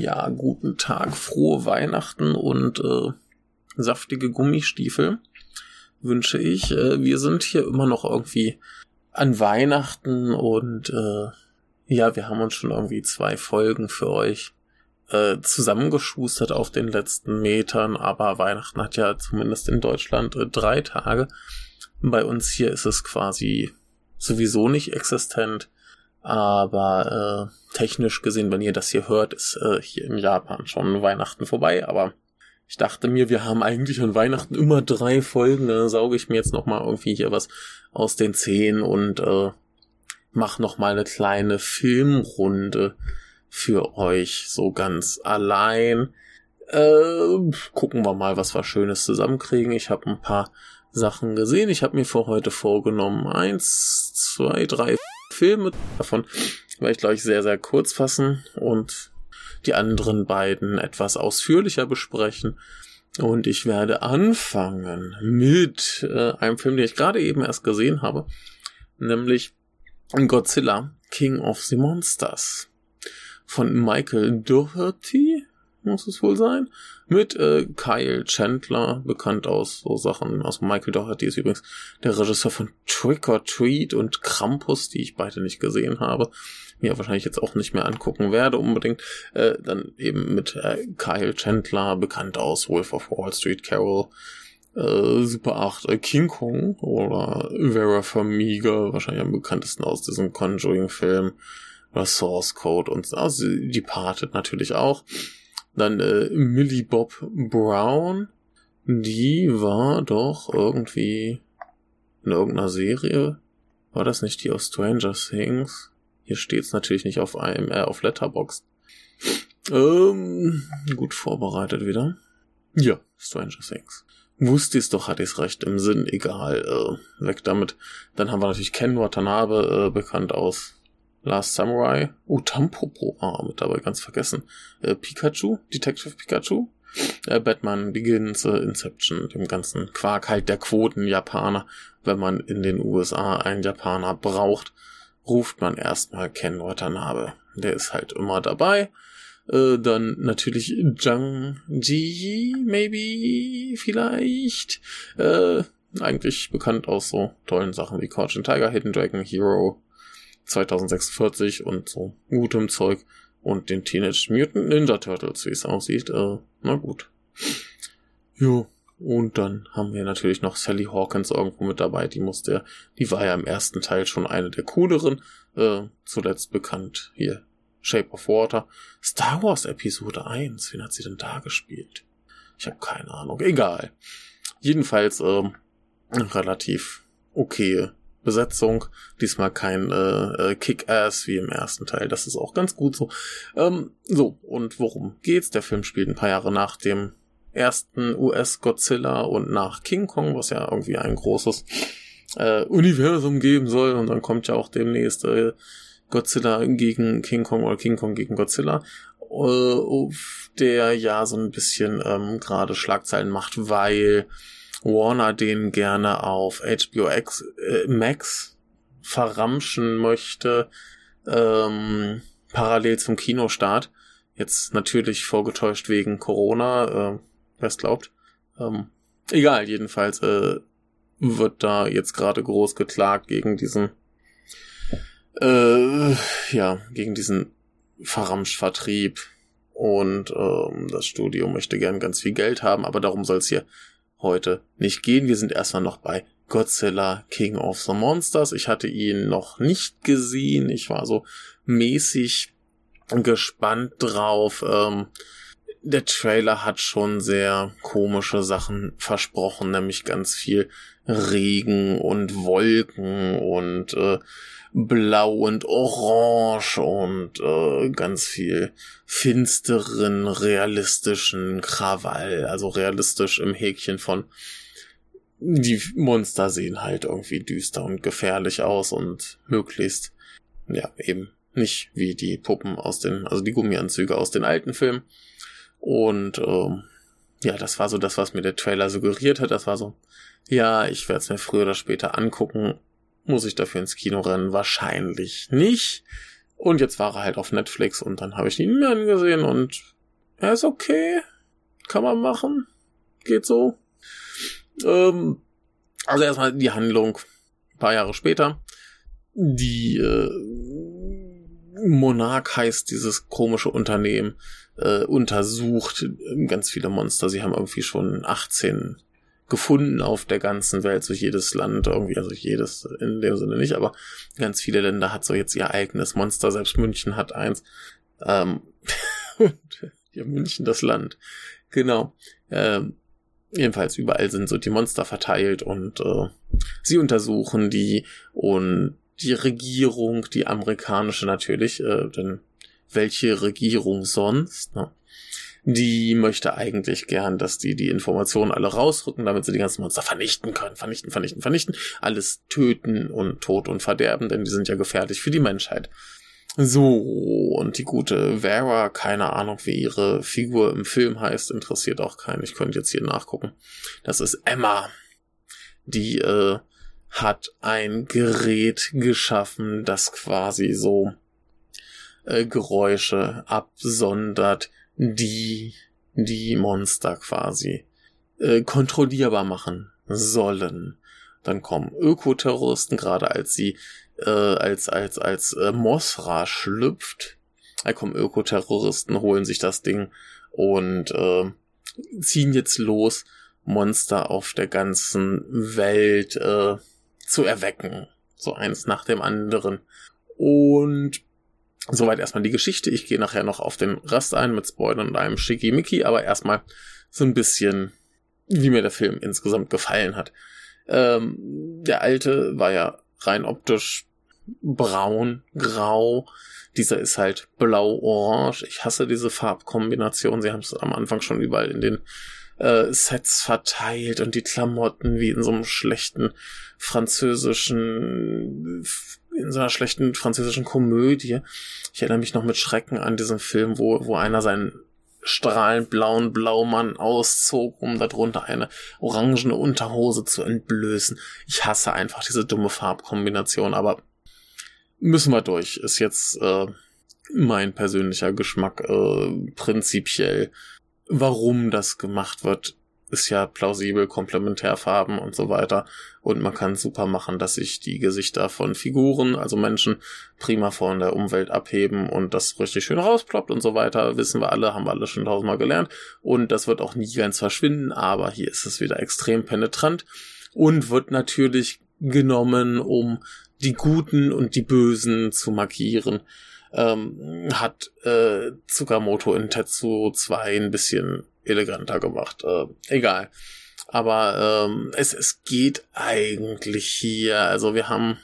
Ja, guten Tag, frohe Weihnachten und äh, saftige Gummistiefel wünsche ich. Äh, wir sind hier immer noch irgendwie an Weihnachten und äh, ja, wir haben uns schon irgendwie zwei Folgen für euch äh, zusammengeschustert auf den letzten Metern, aber Weihnachten hat ja zumindest in Deutschland äh, drei Tage. Bei uns hier ist es quasi sowieso nicht existent. Aber äh, technisch gesehen, wenn ihr das hier hört, ist äh, hier in Japan schon Weihnachten vorbei. Aber ich dachte mir, wir haben eigentlich an Weihnachten immer drei Folgen. Da sauge ich mir jetzt nochmal irgendwie hier was aus den Zehen und äh, mach nochmal eine kleine Filmrunde für euch so ganz allein. Äh, gucken wir mal, was wir Schönes zusammenkriegen. Ich habe ein paar Sachen gesehen. Ich habe mir für heute vorgenommen, eins, zwei, drei Filme davon werde ich gleich sehr, sehr kurz fassen und die anderen beiden etwas ausführlicher besprechen. Und ich werde anfangen mit äh, einem Film, den ich gerade eben erst gesehen habe, nämlich Godzilla, King of the Monsters von Michael Doherty, muss es wohl sein, mit äh, Kyle Chandler, bekannt aus so Sachen, aus Michael Doherty ist übrigens der Regisseur von Trick or Treat und Krampus, die ich beide nicht gesehen habe, mir wahrscheinlich jetzt auch nicht mehr angucken werde unbedingt, äh, dann eben mit äh, Kyle Chandler, bekannt aus Wolf of Wall Street, Carol, äh, Super 8, äh, King Kong oder Vera Farmiga, wahrscheinlich am bekanntesten aus diesem Conjuring-Film, oder Source Code und also Departed natürlich auch. Dann äh, Millie Bob Brown, die war doch irgendwie in irgendeiner Serie. War das nicht die aus Stranger Things? Hier steht's natürlich nicht auf einem, äh, auf Letterboxd. Ähm, gut vorbereitet wieder. Ja, Stranger Things. Wusste ich's doch, hatte ich's recht im Sinn, egal, äh, weg damit. Dann haben wir natürlich Ken Watanabe, äh, bekannt aus Last Samurai. Oh, Tampopo. Ah, mit dabei ganz vergessen. Äh, Pikachu, Detective Pikachu. Äh, Batman Begins, äh, Inception, dem ganzen Quark halt der Quoten Japaner. Wenn man in den USA einen Japaner braucht, ruft man erstmal Ken Watanabe. Der ist halt immer dabei. Äh, dann natürlich Zhang Ji, maybe, vielleicht. Äh, eigentlich bekannt aus so tollen Sachen wie Crouching Tiger, Hidden Dragon, Hero, 2046 und so gutem Zeug und den Teenage Mutant Ninja Turtles, wie es aussieht. Äh, na gut. Jo. Und dann haben wir natürlich noch Sally Hawkins irgendwo mit dabei. Die musste, die war ja im ersten Teil schon eine der cooleren. Äh, zuletzt bekannt hier Shape of Water. Star Wars Episode 1. Wen hat sie denn da gespielt? Ich habe keine Ahnung. Egal. Jedenfalls ähm, relativ okay Besetzung. Diesmal kein äh, äh, Kick-Ass wie im ersten Teil. Das ist auch ganz gut so. Ähm, so, und worum geht's? Der Film spielt ein paar Jahre nach dem ersten US-Godzilla und nach King Kong, was ja irgendwie ein großes äh, Universum geben soll. Und dann kommt ja auch demnächst äh, Godzilla gegen King Kong oder King Kong gegen Godzilla. Äh, der ja so ein bisschen ähm, gerade Schlagzeilen macht, weil Warner den gerne auf HBO X, äh, Max verramschen möchte, ähm, parallel zum Kinostart. Jetzt natürlich vorgetäuscht wegen Corona, äh, wer es glaubt. Ähm, egal, jedenfalls äh, wird da jetzt gerade groß geklagt gegen diesen, äh, ja, gegen diesen Verramsch-Vertrieb. Und ähm, das Studio möchte gern ganz viel Geld haben, aber darum soll es hier heute nicht gehen. Wir sind erstmal noch bei Godzilla King of the Monsters. Ich hatte ihn noch nicht gesehen. Ich war so mäßig gespannt drauf. Ähm, der Trailer hat schon sehr komische Sachen versprochen, nämlich ganz viel Regen und Wolken und äh, Blau und Orange und äh, ganz viel finsteren, realistischen Krawall, also realistisch im Häkchen von die Monster sehen halt irgendwie düster und gefährlich aus und möglichst, ja, eben nicht wie die Puppen aus den, also die Gummianzüge aus den alten Filmen. Und ähm, ja, das war so das, was mir der Trailer suggeriert hat. Das war so, ja, ich werde es mir früher oder später angucken Muss ich dafür ins Kino rennen? Wahrscheinlich nicht. Und jetzt war er halt auf Netflix und dann habe ich ihn mir angesehen und er ist okay. Kann man machen. Geht so. Ähm, also erstmal die Handlung. Ein paar Jahre später. Die äh, Monarch heißt dieses komische Unternehmen, äh, untersucht ganz viele Monster. Sie haben irgendwie schon 18 gefunden auf der ganzen Welt, so jedes Land irgendwie, also jedes in dem Sinne nicht, aber ganz viele Länder hat so jetzt ihr eigenes Monster, selbst München hat eins. Ähm, ja, München das Land. Genau. Ähm, jedenfalls überall sind so die Monster verteilt und äh, sie untersuchen die und die Regierung, die amerikanische natürlich, äh, denn welche Regierung sonst, ne? die möchte eigentlich gern, dass die die Informationen alle rausrücken, damit sie die ganzen Monster vernichten können. Vernichten, vernichten, vernichten. Alles töten und Tod und Verderben, denn die sind ja gefährlich für die Menschheit. So, und die gute Vera, keine Ahnung, wie ihre Figur im Film heißt, interessiert auch keinen. Ich könnte jetzt hier nachgucken. Das ist Emma. Die äh, hat ein Gerät geschaffen, das quasi so äh, Geräusche absondert, die die Monster quasi äh, kontrollierbar machen sollen. Dann kommen Ökoterroristen, gerade als sie äh, als als als äh, Mosra schlüpft. Da kommen Ökoterroristen, holen sich das Ding und äh, ziehen jetzt los, Monster auf der ganzen Welt äh, zu erwecken. So eins nach dem anderen. Und Soweit erstmal die Geschichte. Ich gehe nachher noch auf den Rest ein mit Spoilern und einem Schickimicki, aber erstmal so ein bisschen, wie mir der Film insgesamt gefallen hat. Ähm, der alte war ja rein optisch braun, grau. Dieser ist halt blau-orange. Ich hasse diese Farbkombination. Sie haben es am Anfang schon überall in den äh, Sets verteilt und die Klamotten wie in so einem schlechten französischen in so einer schlechten französischen Komödie. Ich erinnere mich noch mit Schrecken an diesen Film, wo, wo einer seinen strahlend blauen Blaumann auszog, um darunter eine orangene Unterhose zu entblößen. Ich hasse einfach diese dumme Farbkombination, aber müssen wir durch. Ist jetzt äh, mein persönlicher Geschmack äh, prinzipiell. Warum das gemacht wird, ist ja plausibel, Komplementärfarben und so weiter. Und man kann super machen, dass sich die Gesichter von Figuren, also Menschen, prima von der Umwelt abheben und das richtig schön rausploppt und so weiter. Wissen wir alle, haben wir alle schon tausendmal gelernt. Und das wird auch nie ganz verschwinden, aber hier ist es wieder extrem penetrant und wird natürlich genommen, um die Guten und die Bösen zu markieren. Ähm, hat äh, Tsukamoto in Tetsu 2 ein bisschen eleganter gemacht. Äh, egal. Aber ähm, es, es geht eigentlich hier. Also wir haben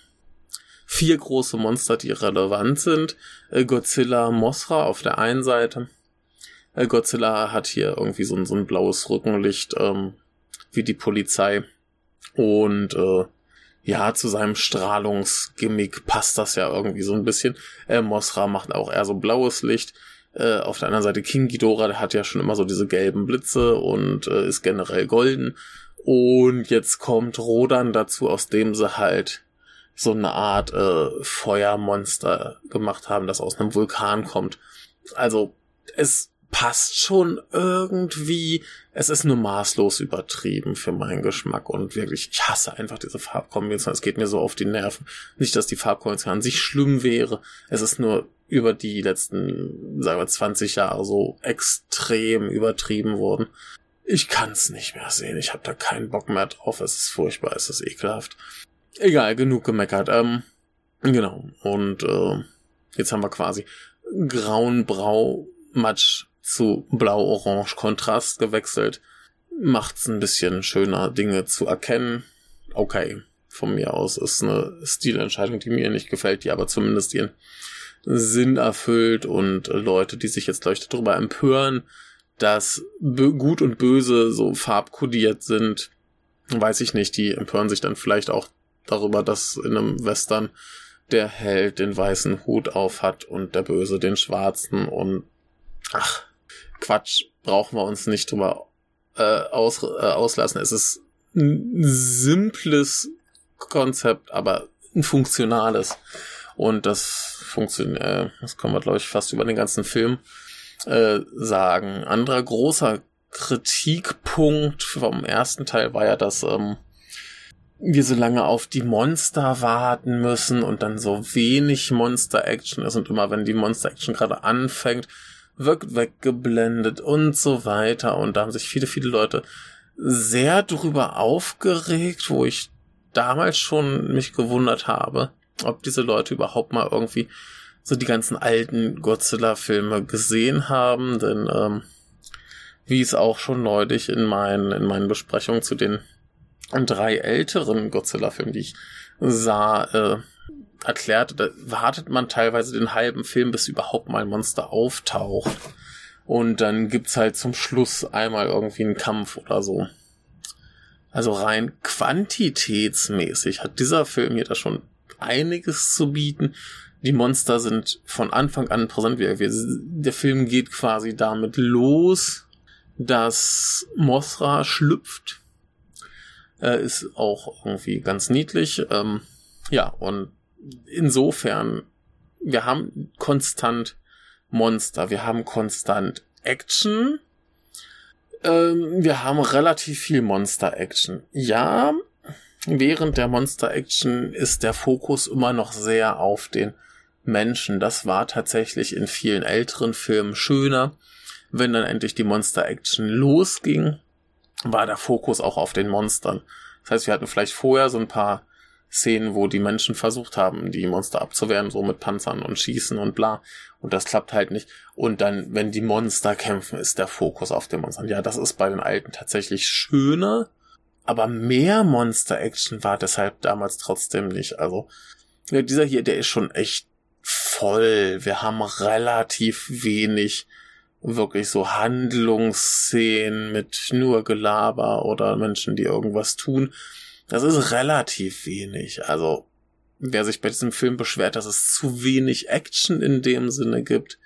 vier große Monster, die relevant sind. Äh, Godzilla, Mothra auf der einen Seite. Äh, Godzilla hat hier irgendwie so ein, so ein blaues Rückenlicht, ähm, wie die Polizei. Und äh, ja, zu seinem Strahlungsgimmick passt das ja irgendwie so ein bisschen. Äh, Mosra macht auch eher so blaues Licht. Äh, auf der anderen Seite King Ghidorah, der hat ja schon immer so diese gelben Blitze und äh, ist generell golden. Und jetzt kommt Rodan dazu, aus dem sie halt so eine Art äh, Feuermonster gemacht haben, das aus einem Vulkan kommt. Also es passt schon irgendwie. Es ist nur maßlos übertrieben für meinen Geschmack und wirklich, ich hasse einfach diese Farbkombination. Es geht mir so auf die Nerven. Nicht, dass die Farbkombination an sich schlimm wäre. Es ist nur über die letzten, sagen wir, 20 Jahre so extrem übertrieben worden. Ich kann's nicht mehr sehen. Ich habe da keinen Bock mehr drauf. Es ist furchtbar, es ist ekelhaft. Egal, genug gemeckert. Ähm, genau. Und äh, jetzt haben wir quasi grauen Brau Matsch zu blau-orange Kontrast gewechselt. Macht's ein bisschen schöner, Dinge zu erkennen. Okay, von mir aus ist eine Stilentscheidung, die mir nicht gefällt, die aber zumindest ihren Sinn erfüllt und Leute, die sich jetzt leuchtet darüber empören, dass gut und böse so farbkodiert sind, weiß ich nicht, die empören sich dann vielleicht auch darüber, dass in einem Western der Held den weißen Hut auf hat und der Böse den schwarzen und ach, Quatsch, brauchen wir uns nicht drüber äh, aus, äh, auslassen. Es ist ein simples Konzept, aber ein funktionales. Und das funktioniert, äh, das können wir, glaube ich, fast über den ganzen Film äh, sagen. Anderer großer Kritikpunkt vom ersten Teil war ja, dass ähm, wir so lange auf die Monster warten müssen und dann so wenig Monster-Action ist und immer wenn die Monster-Action gerade anfängt, wirkt weggeblendet und so weiter. Und da haben sich viele, viele Leute sehr drüber aufgeregt, wo ich damals schon mich gewundert habe, ob diese Leute überhaupt mal irgendwie so die ganzen alten Godzilla-Filme gesehen haben, denn ähm, wie es auch schon neulich in meinen, in meinen Besprechungen zu den drei älteren Godzilla-Filmen, die ich sah, äh, erklärte, da wartet man teilweise den halben Film, bis überhaupt mal ein Monster auftaucht. Und dann gibt's halt zum Schluss einmal irgendwie einen Kampf oder so. Also rein quantitätsmäßig hat dieser Film hier da schon einiges zu bieten. Die Monster sind von Anfang an präsent. Der Film geht quasi damit los, dass Mothra schlüpft. Äh, ist auch irgendwie ganz niedlich. Ähm, ja, und insofern, wir haben konstant Monster, wir haben konstant Action, ähm, wir haben relativ viel Monster-Action. Ja, während der Monster-Action ist der Fokus immer noch sehr auf den Menschen. Das war tatsächlich in vielen älteren Filmen schöner. Wenn dann endlich die Monster-Action losging, war der Fokus auch auf den Monstern. Das heißt, wir hatten vielleicht vorher so ein paar Szenen, wo die Menschen versucht haben, die Monster abzuwehren, so mit Panzern und Schießen und bla. Und das klappt halt nicht. Und dann, wenn die Monster kämpfen, ist der Fokus auf den Monstern. Ja, das ist bei den alten tatsächlich schöner, aber mehr Monster-Action war deshalb damals trotzdem nicht. Also, ja, dieser hier, der ist schon echt voll. Wir haben relativ wenig wirklich so Handlungsszenen mit nur Gelaber oder Menschen, die irgendwas tun. Das ist relativ wenig. Also, wer sich bei diesem Film beschwert, dass es zu wenig Action in dem Sinne gibt,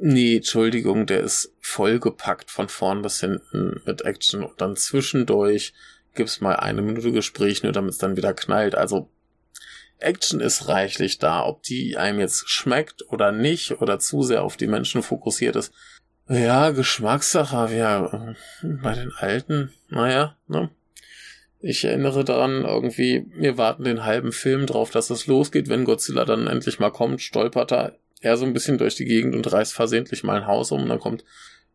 nee, Entschuldigung, der ist vollgepackt von vorn bis hinten mit Action und dann zwischendurch gibt's mal eine Minute Gespräch, nur damit es dann wieder knallt. Also, Action ist reichlich da. Ob die einem jetzt schmeckt oder nicht oder zu sehr auf die Menschen fokussiert ist. Ja, Geschmackssache, ja, bei den Alten, naja, ne? Ich erinnere daran, irgendwie, wir warten den halben Film drauf, dass es losgeht. Wenn Godzilla dann endlich mal kommt, stolpert er er so ein bisschen durch die Gegend und reißt versehentlich mal ein Haus um. Und dann kommt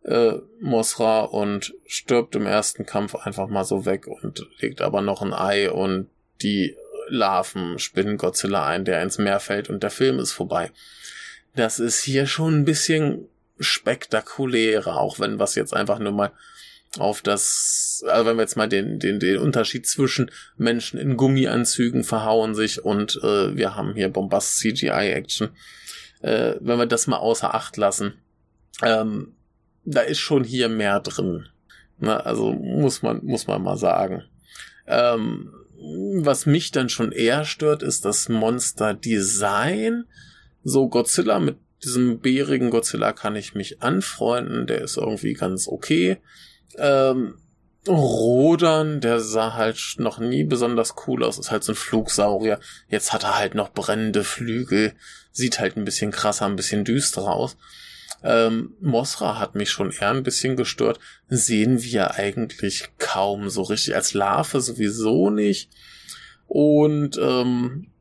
äh, Mosra und stirbt im ersten Kampf einfach mal so weg und legt aber noch ein Ei und die Larven spinnen Godzilla ein, der ins Meer fällt und der Film ist vorbei. Das ist hier schon ein bisschen spektakulärer, auch wenn was jetzt einfach nur mal auf das, also wenn wir jetzt mal den, den, den Unterschied zwischen Menschen in Gummianzügen verhauen sich und äh, wir haben hier Bombast CGI Action, äh, wenn wir das mal außer Acht lassen, ähm, da ist schon hier mehr drin. Ne? Also muss man, muss man mal sagen. Ähm, was mich dann schon eher stört, ist das Monster-Design. So Godzilla mit diesem bärigen Godzilla kann ich mich anfreunden, der ist irgendwie ganz okay. Ähm, Rodern, der sah halt noch nie besonders cool aus, ist halt so ein Flugsaurier. Jetzt hat er halt noch brennende Flügel, sieht halt ein bisschen krasser, ein bisschen düsterer aus. Ähm, Mosra hat mich schon eher ein bisschen gestört. Sehen wir eigentlich kaum so richtig. Als Larve sowieso nicht. Und ähm,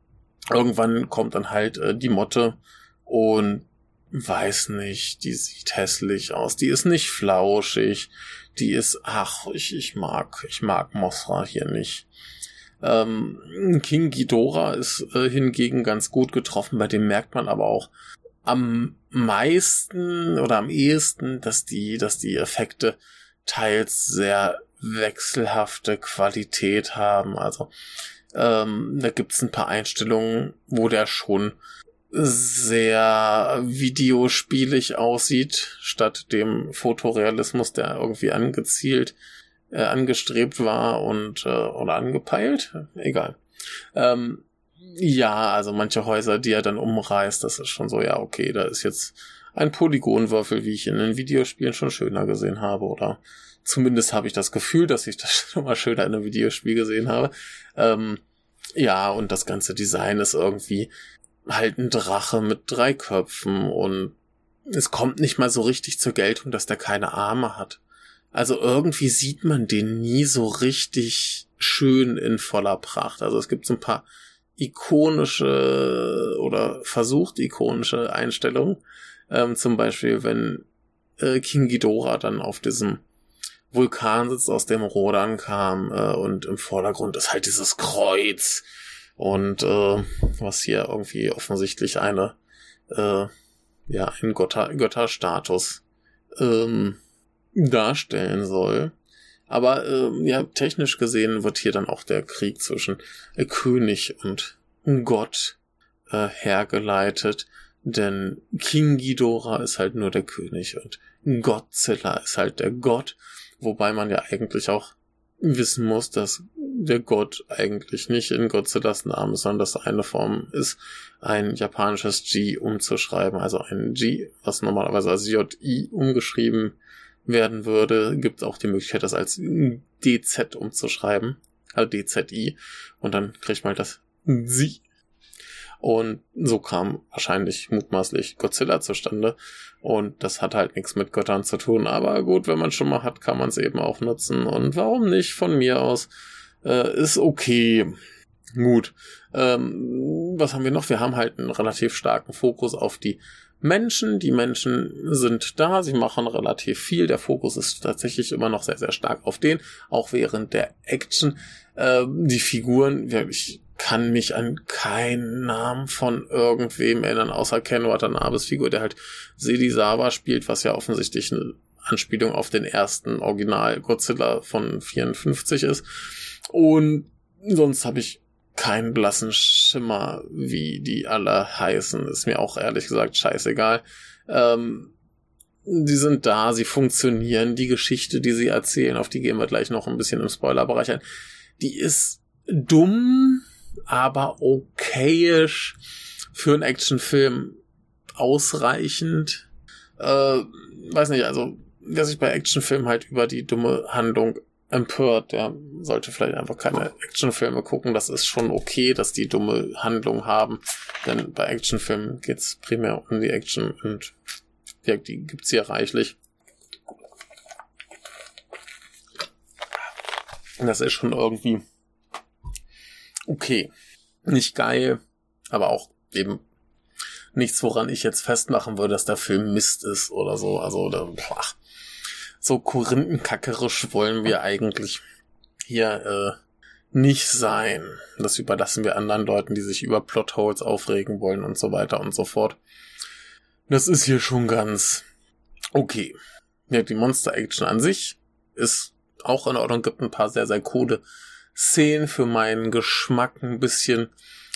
irgendwann kommt dann halt äh, die Motte und weiß nicht, die sieht hässlich aus. Die ist nicht flauschig die ist, ach, ich, ich mag, ich mag Mothra hier nicht. Ähm, King Ghidorah ist äh, hingegen ganz gut getroffen, bei dem merkt man aber auch am meisten oder am ehesten, dass die, dass die Effekte teils sehr wechselhafte Qualität haben. Also ähm, da gibt's ein paar Einstellungen, wo der schon sehr videospielig aussieht, statt dem Fotorealismus, der irgendwie angezielt, äh, angestrebt war und äh, oder angepeilt. Egal. Ähm, ja, also manche Häuser, die er dann umreißt, das ist schon so, ja, okay, da ist jetzt ein Polygonwürfel, wie ich in den Videospielen schon schöner gesehen habe, oder zumindest habe ich das Gefühl, dass ich das schon mal schöner in einem Videospiel gesehen habe. Ähm, ja, und das ganze Design ist irgendwie halt ein Drache mit drei Köpfen und es kommt nicht mal so richtig zur Geltung, dass der keine Arme hat. Also irgendwie sieht man den nie so richtig schön in voller Pracht. Also es gibt so ein paar ikonische oder versucht ikonische Einstellungen. Ähm, zum Beispiel, wenn äh, King Ghidorah dann auf diesem Vulkan sitzt, aus dem Rodan kam äh, und im Vordergrund ist halt dieses Kreuz und äh, was hier irgendwie offensichtlich eine äh, ja ein Götter Götterstatus ähm, darstellen soll. Aber äh, ja, technisch gesehen wird hier dann auch der Krieg zwischen äh, König und Gott äh, hergeleitet, denn King Ghidorah ist halt nur der König und Godzilla ist halt der Gott, wobei man ja eigentlich auch wissen muss, dass der Gott eigentlich nicht in Godzillas Namen, sondern dass eine Form ist, ein japanisches G umzuschreiben, also ein G, was normalerweise als JI umgeschrieben werden würde, gibt auch die Möglichkeit, das als DZ umzuschreiben, also DZI, und dann kriegt man das Sie. Und so kam wahrscheinlich mutmaßlich Godzilla zustande. Und das hat halt nichts mit Göttern zu tun. Aber gut, wenn man schon mal hat, kann man es eben auch nutzen. Und warum nicht von mir aus? Äh, ist okay. Gut. Ähm, was haben wir noch? Wir haben halt einen relativ starken Fokus auf die Menschen. Die Menschen sind da, sie machen relativ viel. Der Fokus ist tatsächlich immer noch sehr, sehr stark auf den, auch während der Action. Äh, die Figuren, ich kann mich an keinen Namen von irgendwem erinnern, außer Ken Watanabes Figur, der halt Sedi Sawa spielt, was ja offensichtlich eine Anspielung auf den ersten Original Godzilla von 54 ist. Und sonst habe ich keinen blassen Schimmer, wie die alle heißen. Ist mir auch ehrlich gesagt scheißegal. Ähm, die sind da, sie funktionieren. Die Geschichte, die sie erzählen, auf die gehen wir gleich noch ein bisschen im Spoilerbereich ein, die ist dumm, aber okayisch für einen Actionfilm ausreichend. Äh, weiß nicht, also wer sich bei Actionfilmen halt über die dumme Handlung empört. Der sollte vielleicht einfach keine Actionfilme gucken. Das ist schon okay, dass die dumme Handlung haben. Denn bei Actionfilmen geht's primär um die Action und ja, die gibt's hier reichlich. Das ist schon irgendwie okay. Nicht geil, aber auch eben nichts, woran ich jetzt festmachen würde, dass der Film Mist ist oder so. Also, oder, boah, so korinthenkackerisch wollen wir eigentlich hier äh, nicht sein. Das überlassen wir anderen Leuten, die sich über Plotholes aufregen wollen und so weiter und so fort. Das ist hier schon ganz okay. Ja, die Monster-Action an sich ist auch in Ordnung, gibt ein paar sehr, sehr coole Szenen für meinen Geschmack ein bisschen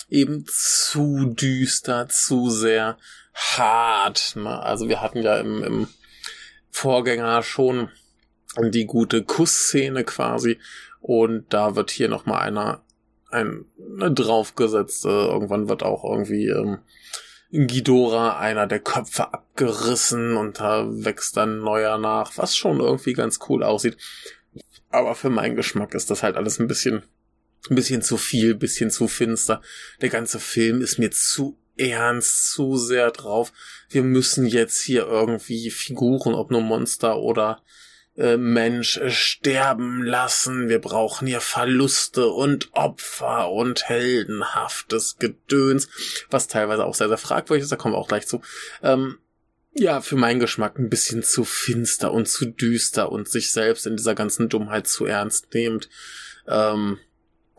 eben zu düster, zu sehr hart. Ne? Also wir hatten ja im, im Vorgänger schon die gute Kussszene quasi. Und da wird hier nochmal einer ein ne, draufgesetzt. Äh, irgendwann wird auch irgendwie ähm, Ghidorah einer der Köpfe abgerissen und da wächst dann neuer nach, was schon irgendwie ganz cool aussieht. Aber für meinen Geschmack ist das halt alles ein bisschen, ein bisschen zu viel, bisschen zu finster. Der ganze Film ist mir zu ernst, zu sehr drauf. Wir müssen jetzt hier irgendwie Figuren, ob nur Monster oder äh, Mensch, äh, sterben lassen. Wir brauchen hier Verluste und Opfer und heldenhaftes Gedöns, was teilweise auch sehr, sehr fragwürdig ist. Da kommen wir auch gleich zu. Ähm, ja, für meinen Geschmack ein bisschen zu finster und zu düster und sich selbst in dieser ganzen Dummheit zu ernst nehmend. Ähm,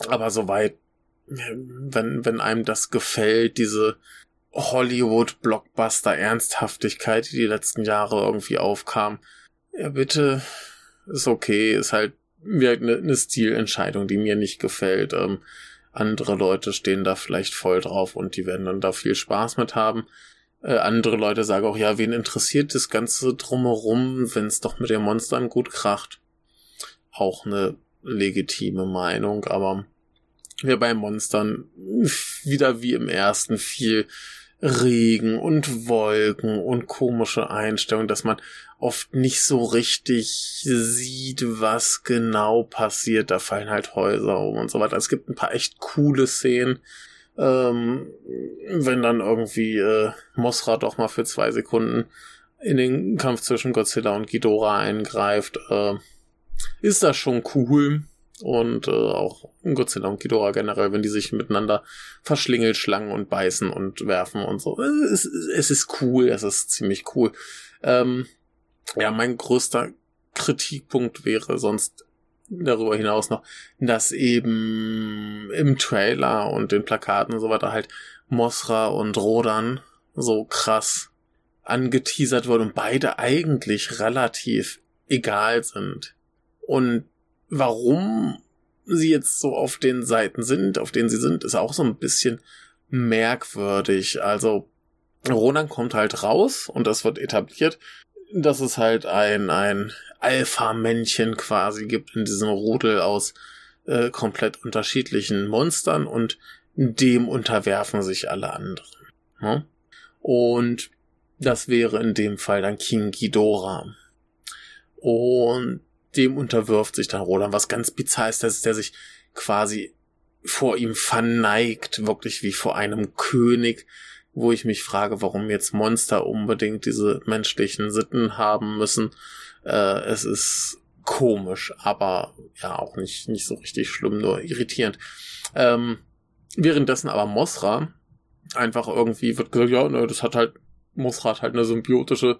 aber soweit wenn, wenn einem das gefällt, diese Hollywood-Blockbuster-Ernsthaftigkeit, die die letzten Jahre irgendwie aufkam, ja bitte, ist okay, ist halt eine, eine Stilentscheidung, die mir nicht gefällt. Ähm, andere Leute stehen da vielleicht voll drauf und die werden dann da viel Spaß mit haben. Äh, andere Leute sagen auch, ja, wen interessiert das Ganze drumherum, wenn es doch mit den Monstern gut kracht. Auch eine legitime Meinung, aber wir bei Monstern wieder wie im ersten viel Regen und Wolken und komische Einstellungen, dass man oft nicht so richtig sieht, was genau passiert. Da fallen halt Häuser um und so weiter. Es gibt ein paar echt coole Szenen. Ähm, wenn dann irgendwie äh, Mosra doch mal für zwei Sekunden in den Kampf zwischen Godzilla und Ghidorah eingreift, äh, ist das schon cool. Und äh, auch Godzilla und Ghidorah generell, wenn die sich miteinander verschlingelt, schlangen und beißen und werfen und so. Es, es ist cool, es ist ziemlich cool. Ähm, ja, mein größter Kritikpunkt wäre sonst darüber hinaus noch, dass eben im Trailer und den Plakaten und so weiter halt Mosra und Rodan so krass angeteasert wurde und beide eigentlich relativ egal sind. Und warum sie jetzt so auf den Seiten sind, auf denen sie sind, ist auch so ein bisschen merkwürdig. Also Ronan kommt halt raus und das wird etabliert, dass es halt ein, ein Alpha-Männchen quasi gibt in diesem Rudel aus äh, komplett unterschiedlichen Monstern und dem unterwerfen sich alle anderen. Ne? Und das wäre in dem Fall dann King Ghidorah. Und dem unterwirft sich dann Roland, was ganz bizarr ist, dass der sich quasi vor ihm verneigt, wirklich wie vor einem König, wo ich mich frage, warum jetzt Monster unbedingt diese menschlichen Sitten haben müssen. Äh, es ist komisch, aber ja auch nicht, nicht so richtig schlimm, nur irritierend. Ähm, währenddessen aber Mosra einfach irgendwie wird gesagt, ja, ne, das hat halt, Mosra hat halt eine symbiotische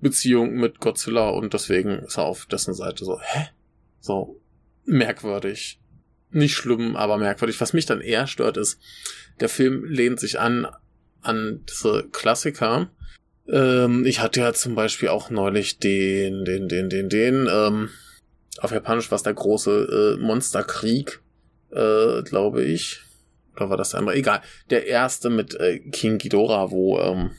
Beziehung mit Godzilla und deswegen ist er auf dessen Seite so, hä? So merkwürdig. Nicht schlimm, aber merkwürdig. Was mich dann eher stört, ist, der Film lehnt sich an an diese Klassiker. Ähm, ich hatte ja zum Beispiel auch neulich den, den, den, den, den, ähm, auf Japanisch war es der große äh, Monsterkrieg, äh, glaube ich. Oder war das andere? Egal. Der erste mit äh, King Ghidorah, wo ähm,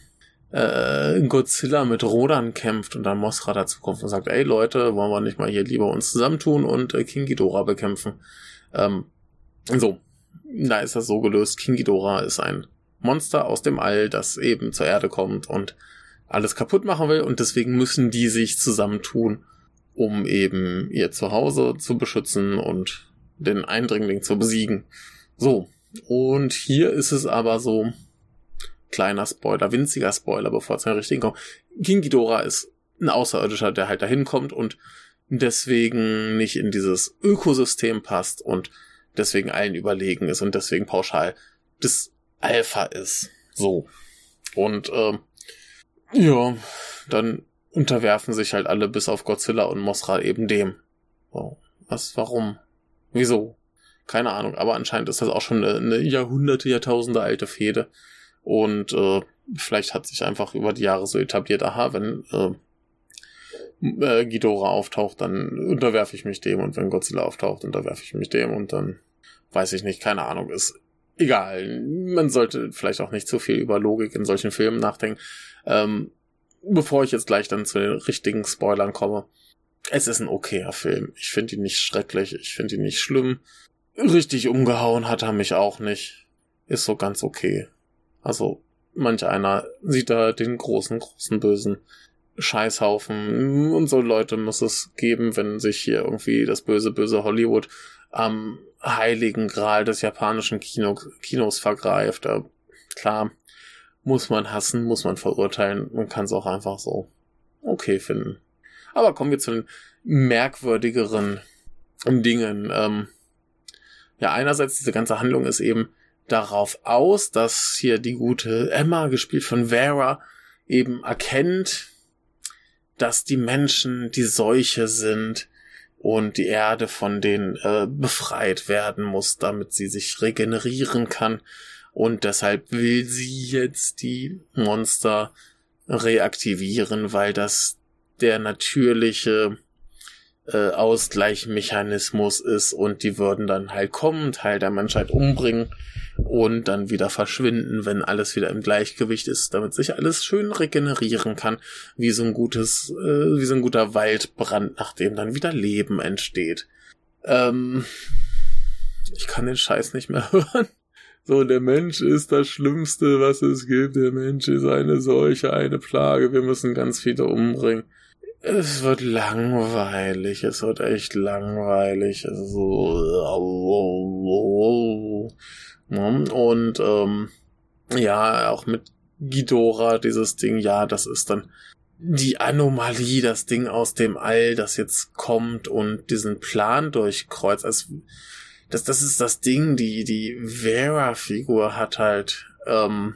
äh, Godzilla mit Rodan kämpft und dann Mosra dazu kommt und sagt, ey Leute, wollen wir nicht mal hier lieber uns zusammentun und äh, King Ghidorah bekämpfen. Ähm, so, da ist das so gelöst. King Ghidorah ist ein Monster aus dem All, das eben zur Erde kommt und alles kaputt machen will und deswegen müssen die sich zusammentun, um eben ihr Zuhause zu beschützen und den Eindringling zu besiegen. So, und hier ist es aber so, kleiner Spoiler, winziger Spoiler, bevor es den richtigen kommt. King Ghidorah ist ein Außerirdischer, der halt dahin kommt und deswegen nicht in dieses Ökosystem passt und deswegen allen überlegen ist und deswegen pauschal das Alpha ist. So. Und ähm, ja, dann unterwerfen sich halt alle bis auf Godzilla und Mosra eben dem. So. Was, warum? Wieso? Keine Ahnung, aber anscheinend ist das auch schon eine, eine Jahrhunderte, Jahrtausende alte Fehde. Und äh, vielleicht hat sich einfach über die Jahre so etabliert, aha, wenn äh, äh, Ghidorah auftaucht, dann unterwerfe ich mich dem und wenn Godzilla auftaucht, unterwerfe ich mich dem und dann weiß ich nicht, keine Ahnung, ist egal. Man sollte vielleicht auch nicht zu viel über Logik in solchen Filmen nachdenken. Ähm, bevor ich jetzt gleich dann zu den richtigen Spoilern komme. Es ist ein okayer Film. Ich finde ihn nicht schrecklich, ich finde ihn nicht schlimm. Richtig umgehauen hat er mich auch nicht. Ist so ganz okay. Also, manch einer sieht da den großen, großen, bösen Scheißhaufen. Und so Leute muss es geben, wenn sich hier irgendwie das böse, böse Hollywood am heiligen Gral des japanischen Kino Kinos vergreift. Da, klar, muss man hassen, muss man verurteilen. Man kann es auch einfach so okay finden. Aber kommen wir zu den merkwürdigeren Dingen. Ähm, ja, einerseits diese ganze Handlung ist eben darauf aus, dass hier die gute Emma, gespielt von Vera, eben erkennt, dass die Menschen die Seuche sind und die Erde von denen äh, befreit werden muss, damit sie sich regenerieren kann. Und deshalb will sie jetzt die Monster reaktivieren, weil das der natürliche äh, Ausgleichmechanismus ist und die würden dann halt kommen, Teil der Menschheit umbringen und dann wieder verschwinden, wenn alles wieder im Gleichgewicht ist, damit sich alles schön regenerieren kann, wie so ein gutes, äh, wie so ein guter Waldbrand, nachdem dann wieder Leben entsteht. Ähm, ich kann den Scheiß nicht mehr hören. So, der Mensch ist das Schlimmste, was es gibt. Der Mensch ist eine Seuche, eine Plage. Wir müssen ganz viele umbringen. Es wird langweilig. Es wird echt langweilig. So. Und ähm, ja, auch mit Ghidorah, dieses Ding, ja, das ist dann die Anomalie, das Ding aus dem All, das jetzt kommt und diesen Plan durchkreuzt. Also, das, das ist das Ding, die, die Vera-Figur hat halt ähm,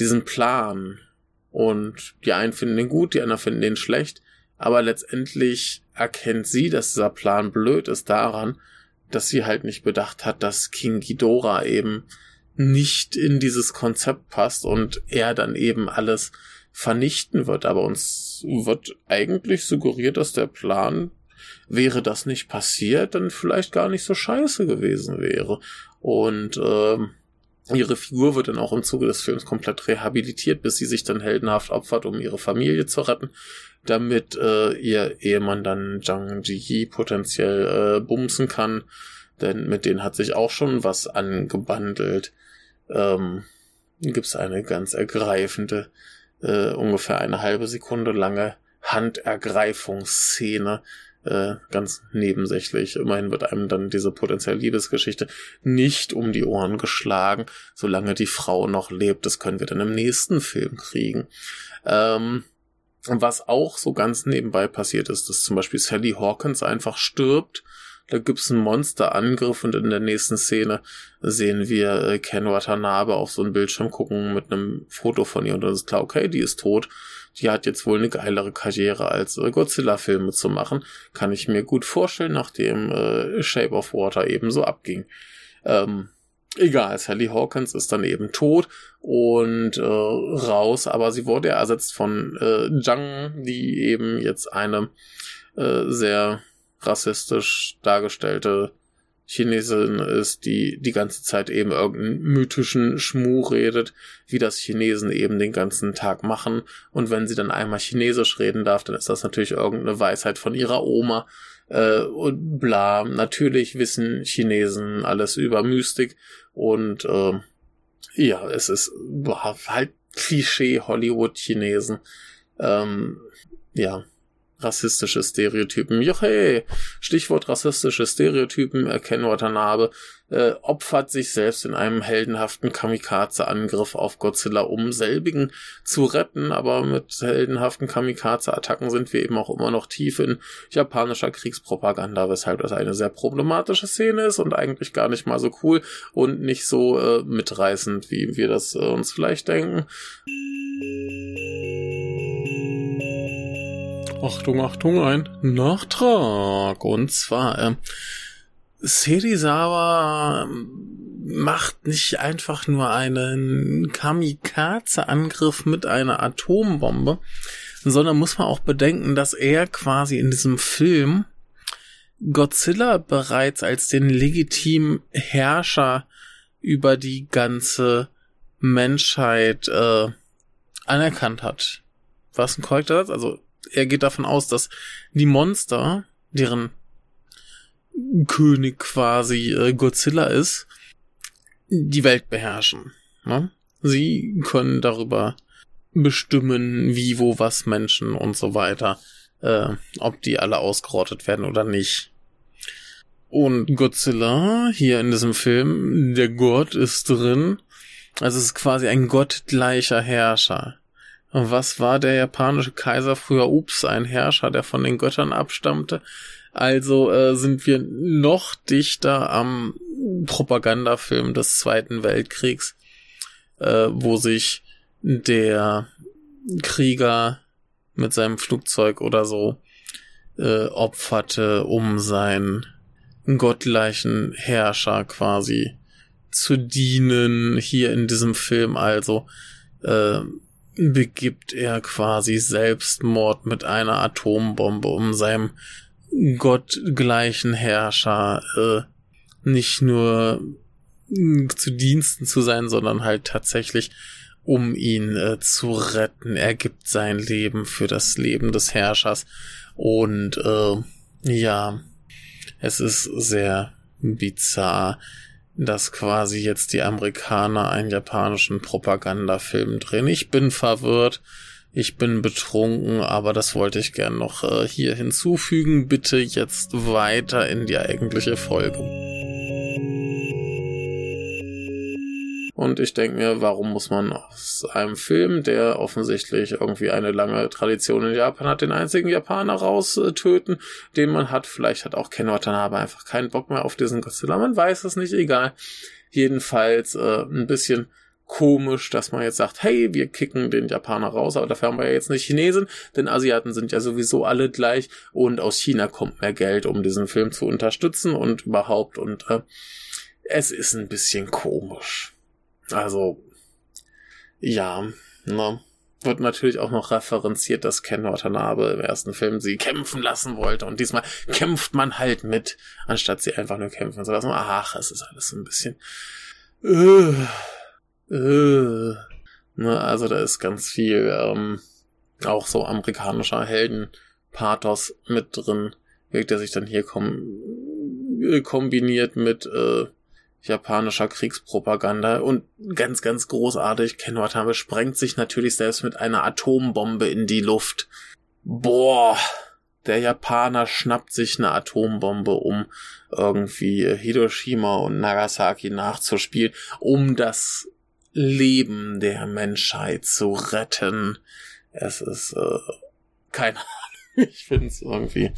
diesen Plan. Und die einen finden den gut, die anderen finden den schlecht. Aber letztendlich erkennt sie, dass dieser Plan blöd ist daran, dass sie halt nicht bedacht hat, dass King Ghidorah eben nicht in dieses Konzept passt und er dann eben alles vernichten wird. Aber uns wird eigentlich suggeriert, dass der Plan wäre das nicht passiert, dann vielleicht gar nicht so scheiße gewesen wäre. Und äh, ihre Figur wird dann auch im Zuge des Films komplett rehabilitiert, bis sie sich dann heldenhaft opfert, um ihre Familie zu retten, damit äh, ihr Ehemann dann Zhang Ji potenziell äh, bumsen kann. Denn mit denen hat sich auch schon was angebandelt. Ähm, gibt's eine ganz ergreifende, äh, ungefähr eine halbe Sekunde lange Handergreifungsszene, äh, ganz nebensächlich. Immerhin wird einem dann diese potenzielle Liebesgeschichte nicht um die Ohren geschlagen, solange die Frau noch lebt. Das können wir dann im nächsten Film kriegen. Ähm, was auch so ganz nebenbei passiert ist, dass zum Beispiel Sally Hawkins einfach stirbt. Da gibt's einen Monsterangriff und in der nächsten Szene sehen wir äh, Ken Watanabe auf so einen Bildschirm gucken mit einem Foto von ihr und dann ist klar, okay, die ist tot die hat jetzt wohl eine geilere Karriere als äh, Godzilla-Filme zu machen. Kann ich mir gut vorstellen, nachdem äh, Shape of Water eben so abging. Ähm, egal, Sally Hawkins ist dann eben tot und äh, raus, aber sie wurde ersetzt von äh, Zhang, die eben jetzt eine äh, sehr rassistisch dargestellte Chinesin ist, die die ganze Zeit eben irgendeinen mythischen Schmuh redet, wie das Chinesen eben den ganzen Tag machen. Und wenn sie dann einmal Chinesisch reden darf, dann ist das natürlich irgendeine Weisheit von ihrer Oma. Äh, und bla. Natürlich wissen Chinesen alles über Mystik und äh, ja, es ist boah, halt Klischee Hollywood-Chinesen. Ähm, ja, rassistische Stereotypen. Joche, Stichwort rassistische Stereotypen, erkennen Watanabe, äh, opfert sich selbst in einem heldenhaften Kamikaze-Angriff auf Godzilla, um selbigen zu retten, aber mit heldenhaften Kamikaze-Attacken sind wir eben auch immer noch tief in japanischer Kriegspropaganda, weshalb das eine sehr problematische Szene ist und eigentlich gar nicht mal so cool und nicht so äh, mitreißend, wie wir das äh, uns vielleicht denken. Achtung, Achtung, ein Nachtrag. Und zwar, äh, Serizawa macht nicht einfach nur einen Kamikaze-Angriff mit einer Atombombe, sondern muss man auch bedenken, dass er quasi in diesem Film Godzilla bereits als den legitimen Herrscher über die ganze Menschheit äh, anerkannt hat. Was ein korrekter Satz? Also er geht davon aus, dass die Monster, deren König quasi äh, Godzilla ist, die Welt beherrschen. Ne? Sie können darüber bestimmen, wie, wo, was Menschen und so weiter, äh, ob die alle ausgerottet werden oder nicht. Und Godzilla, hier in diesem Film, der Gott ist drin. Also es ist quasi ein gottgleicher Herrscher. Was war der japanische Kaiser früher? Ups, ein Herrscher, der von den Göttern abstammte. Also äh, sind wir noch dichter am Propagandafilm des Zweiten Weltkriegs, äh, wo sich der Krieger mit seinem Flugzeug oder so äh, opferte, um seinen gottgleichen Herrscher quasi zu dienen. Hier in diesem Film also äh, begibt er quasi Selbstmord mit einer Atombombe, um seinem gottgleichen Herrscher äh, nicht nur zu Diensten zu sein, sondern halt tatsächlich um ihn äh, zu retten. Er gibt sein Leben für das Leben des Herrschers und äh, ja, es ist sehr bizarr. Dass quasi jetzt die Amerikaner einen japanischen Propagandafilm drehen. Ich bin verwirrt. Ich bin betrunken, aber das wollte ich gern noch äh, hier hinzufügen. Bitte jetzt weiter in die eigentliche Folge. Und ich denke mir, warum muss man aus einem Film, der offensichtlich irgendwie eine lange Tradition in Japan hat, den einzigen Japaner raustöten, den man hat? Vielleicht hat auch Ken Watanabe einfach keinen Bock mehr auf diesen Godzilla. Man weiß es nicht, egal. Jedenfalls äh, ein bisschen komisch, dass man jetzt sagt, hey, wir kicken den Japaner raus, aber dafür haben wir ja jetzt nicht Chinesen, denn Asiaten sind ja sowieso alle gleich und aus China kommt mehr Geld, um diesen Film zu unterstützen und überhaupt und äh, es ist ein bisschen komisch. Also, ja, ne. Wird natürlich auch noch referenziert, dass Ken Watanabe im ersten Film sie kämpfen lassen wollte und diesmal kämpft man halt mit, anstatt sie einfach nur kämpfen zu lassen. Ach, es ist alles so ein bisschen. Äh, äh, ne, also da ist ganz viel ähm, auch so amerikanischer Heldenpathos mit drin, wirkt er sich dann hier kom kombiniert mit äh, japanischer Kriegspropaganda und ganz, ganz großartig, Ken Watanabe sprengt sich natürlich selbst mit einer Atombombe in die Luft. Boah, der Japaner schnappt sich eine Atombombe, um irgendwie Hiroshima und Nagasaki nachzuspielen, um das Leben der Menschheit zu retten. Es ist äh, keine Ahnung. Ich finde es irgendwie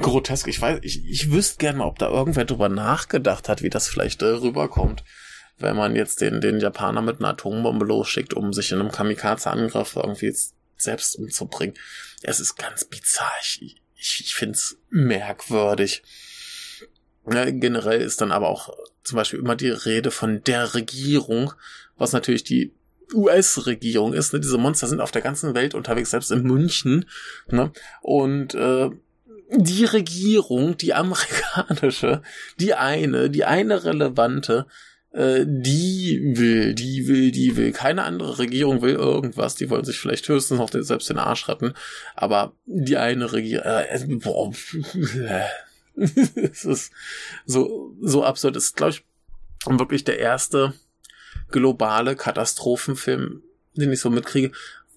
grotesk. Ich weiß, ich, ich wüsste gerne mal, ob da irgendwer drüber nachgedacht hat, wie das vielleicht äh, rüberkommt, wenn man jetzt den, den Japaner mit einer Atombombe losschickt, um sich in einem Kamikaze-Angriff irgendwie selbst umzubringen. Es ist ganz bizarr. Ich, ich, ich finde es merkwürdig. Ja, generell ist dann aber auch zum Beispiel immer die Rede von der Regierung, was natürlich die US-Regierung ist. Ne? Diese Monster sind auf der ganzen Welt unterwegs, selbst in München. Ne? Und äh, die Regierung, die amerikanische, die eine, die eine relevante, äh, die will, die will, die will. Keine andere Regierung will irgendwas. Die wollen sich vielleicht höchstens noch den, selbst den Arsch retten. Aber die eine Regierung, äh, boah, es ist so, so absurd. Es ist, glaube ich, wirklich der erste globale Katastrophenfilm, den ich so mitkriege,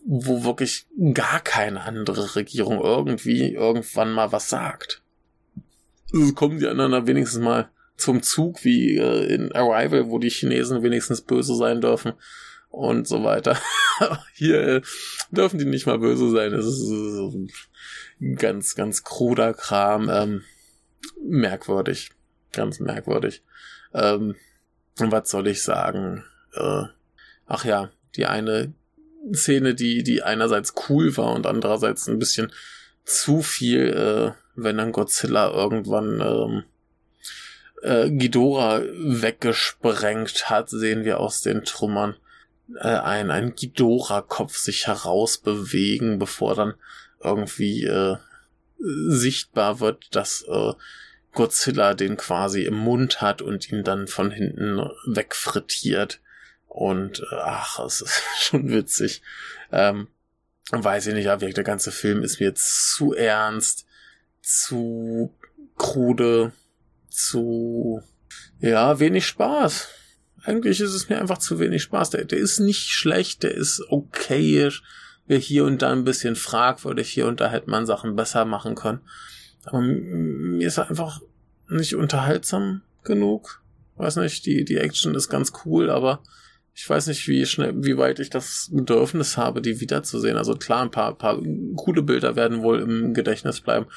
wo wirklich gar keine andere Regierung irgendwie irgendwann mal was sagt. Also kommen die anderen wenigstens mal zum Zug, wie äh, in Arrival, wo die Chinesen wenigstens böse sein dürfen und so weiter. Hier äh, dürfen die nicht mal böse sein. Das ist so ganz, ganz kruder Kram. Ähm, merkwürdig. Ganz merkwürdig. Ähm, was soll ich sagen? Äh, ach ja, die eine Szene, die, die einerseits cool war und andererseits ein bisschen zu viel, äh, wenn dann Godzilla irgendwann ähm, äh, Ghidorah weggesprengt hat, sehen wir aus den Trümmern äh, ein, ein Ghidorah-Kopf sich herausbewegen, bevor dann irgendwie äh, sichtbar wird, dass äh, Godzilla den quasi im Mund hat und ihn dann von hinten wegfrittiert. Und äh, ach, es ist schon witzig. Ähm, weiß ich nicht, aber der ganze Film ist mir zu ernst, zu krude, zu ja, wenig Spaß. Eigentlich ist es mir einfach zu wenig Spaß. Der, der ist nicht schlecht, der ist okayisch. Hier und da ein bisschen fragwürdig, hier und da hätte man Sachen besser machen können. Aber mir ist er einfach nicht unterhaltsam genug. Weiß nicht, die, die Action ist ganz cool, aber ich weiß nicht, wie schnell, wie weit ich das Bedürfnis habe, die wiederzusehen. Also klar, ein paar, paar coole Bilder werden wohl im Gedächtnis bleiben.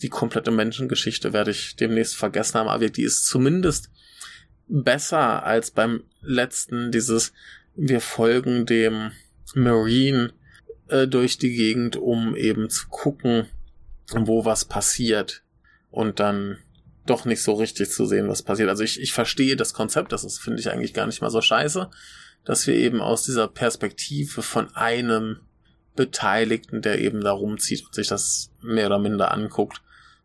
Die komplette Menschengeschichte werde ich demnächst vergessen haben, aber die ist zumindest besser als beim letzten dieses, wir folgen dem Marine äh, durch die Gegend, um eben zu gucken, wo was passiert und dann doch nicht so richtig zu sehen, was passiert. Also ich, ich verstehe das Konzept, das ist, finde ich eigentlich gar nicht mal so scheiße, dass wir eben aus dieser Perspektive von einem Beteiligten, der eben da rumzieht und sich das mehr oder minder anguckt,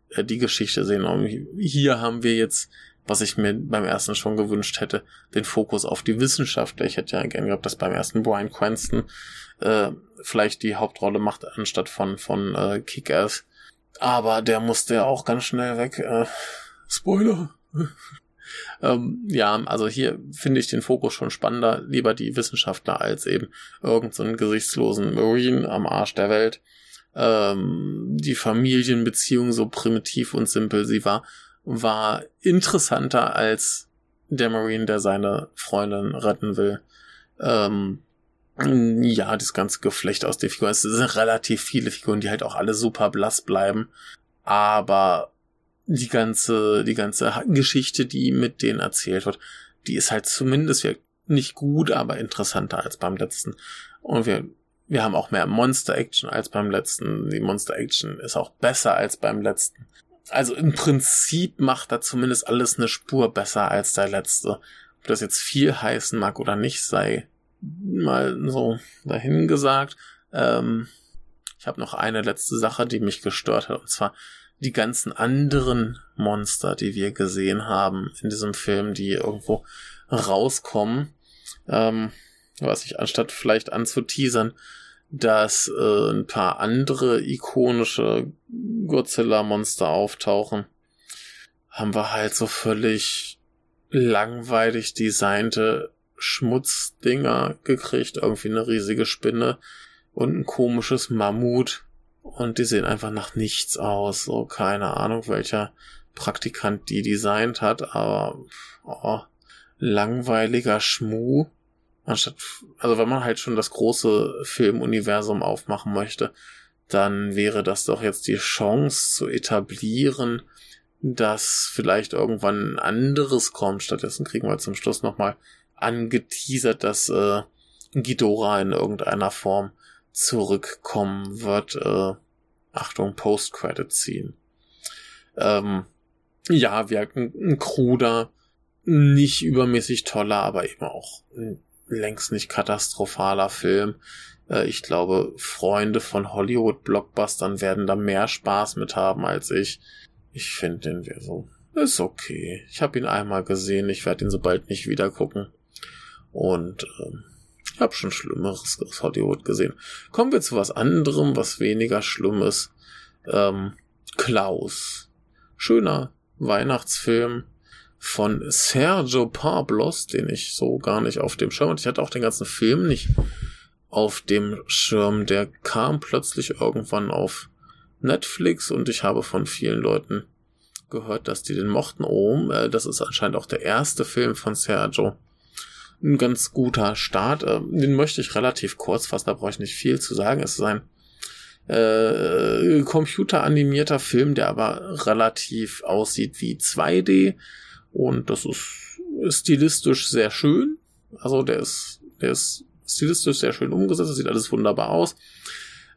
äh, die Geschichte sehen. Und hier haben wir jetzt, was ich mir beim ersten schon gewünscht hätte, den Fokus auf die Wissenschaftler. Ich hätte ja gern gehabt, dass beim ersten Brian Cranston äh, vielleicht die Hauptrolle macht, anstatt von, von äh, Kick-Ass. Aber der musste ja auch ganz schnell weg. Äh, Spoiler. Ähm, ja, also hier finde ich den Fokus schon spannender. Lieber die Wissenschaftler als eben irgendeinen so gesichtslosen Marine am Arsch der Welt. Ähm, die Familienbeziehung so primitiv und simpel sie war, war interessanter als der Marine, der seine Freundin retten will. Ähm, ja, das ganze Geflecht aus den Figuren. Es sind relativ viele Figuren, die halt auch alle super blass bleiben. Aber die ganze, die ganze Geschichte, die mit denen erzählt wird, die ist halt zumindest nicht gut, aber interessanter als beim letzten. Und wir, wir haben auch mehr Monster Action als beim letzten. Die Monster Action ist auch besser als beim letzten. Also im Prinzip macht da zumindest alles eine Spur besser als der letzte. Ob das jetzt viel heißen mag oder nicht, sei mal so dahingesagt. Ähm, ich habe noch eine letzte Sache, die mich gestört hat, und zwar die ganzen anderen Monster, die wir gesehen haben in diesem Film, die irgendwo rauskommen. Ähm, was ich anstatt vielleicht anzuteasern, dass äh, ein paar andere ikonische Godzilla-Monster auftauchen, haben wir halt so völlig langweilig designte Schmutzdinger gekriegt, irgendwie eine riesige Spinne und ein komisches Mammut und die sehen einfach nach nichts aus. So, keine Ahnung, welcher Praktikant die designt hat, aber oh, langweiliger Schmuh. Anstatt, also wenn man halt schon das große Filmuniversum aufmachen möchte, dann wäre das doch jetzt die Chance zu etablieren, dass vielleicht irgendwann ein anderes kommt. Stattdessen kriegen wir zum Schluss nochmal angeteasert, dass äh, Ghidorah in irgendeiner Form zurückkommen wird. Äh, Achtung, Post-Credit ziehen. Ähm, ja, wir ein kruder, nicht übermäßig toller, aber eben auch längst nicht katastrophaler Film. Äh, ich glaube, Freunde von Hollywood-Blockbustern werden da mehr Spaß mit haben als ich. Ich finde den so. Ist okay. Ich habe ihn einmal gesehen. Ich werde ihn so bald nicht wieder gucken. Und ähm, ich habe schon Schlimmeres aus Hollywood gesehen. Kommen wir zu was anderem, was weniger schlimm ist. Ähm, Klaus. Schöner Weihnachtsfilm von Sergio Pablos, den ich so gar nicht auf dem Schirm hatte. Ich hatte auch den ganzen Film nicht auf dem Schirm. Der kam plötzlich irgendwann auf Netflix und ich habe von vielen Leuten gehört, dass die den mochten. Oh, äh, das ist anscheinend auch der erste Film von Sergio ein ganz guter Start. Äh, den möchte ich relativ kurz fassen, da brauche ich nicht viel zu sagen. Es ist ein äh, computeranimierter Film, der aber relativ aussieht wie 2D und das ist stilistisch sehr schön. Also der ist, der ist stilistisch sehr schön umgesetzt, das sieht alles wunderbar aus.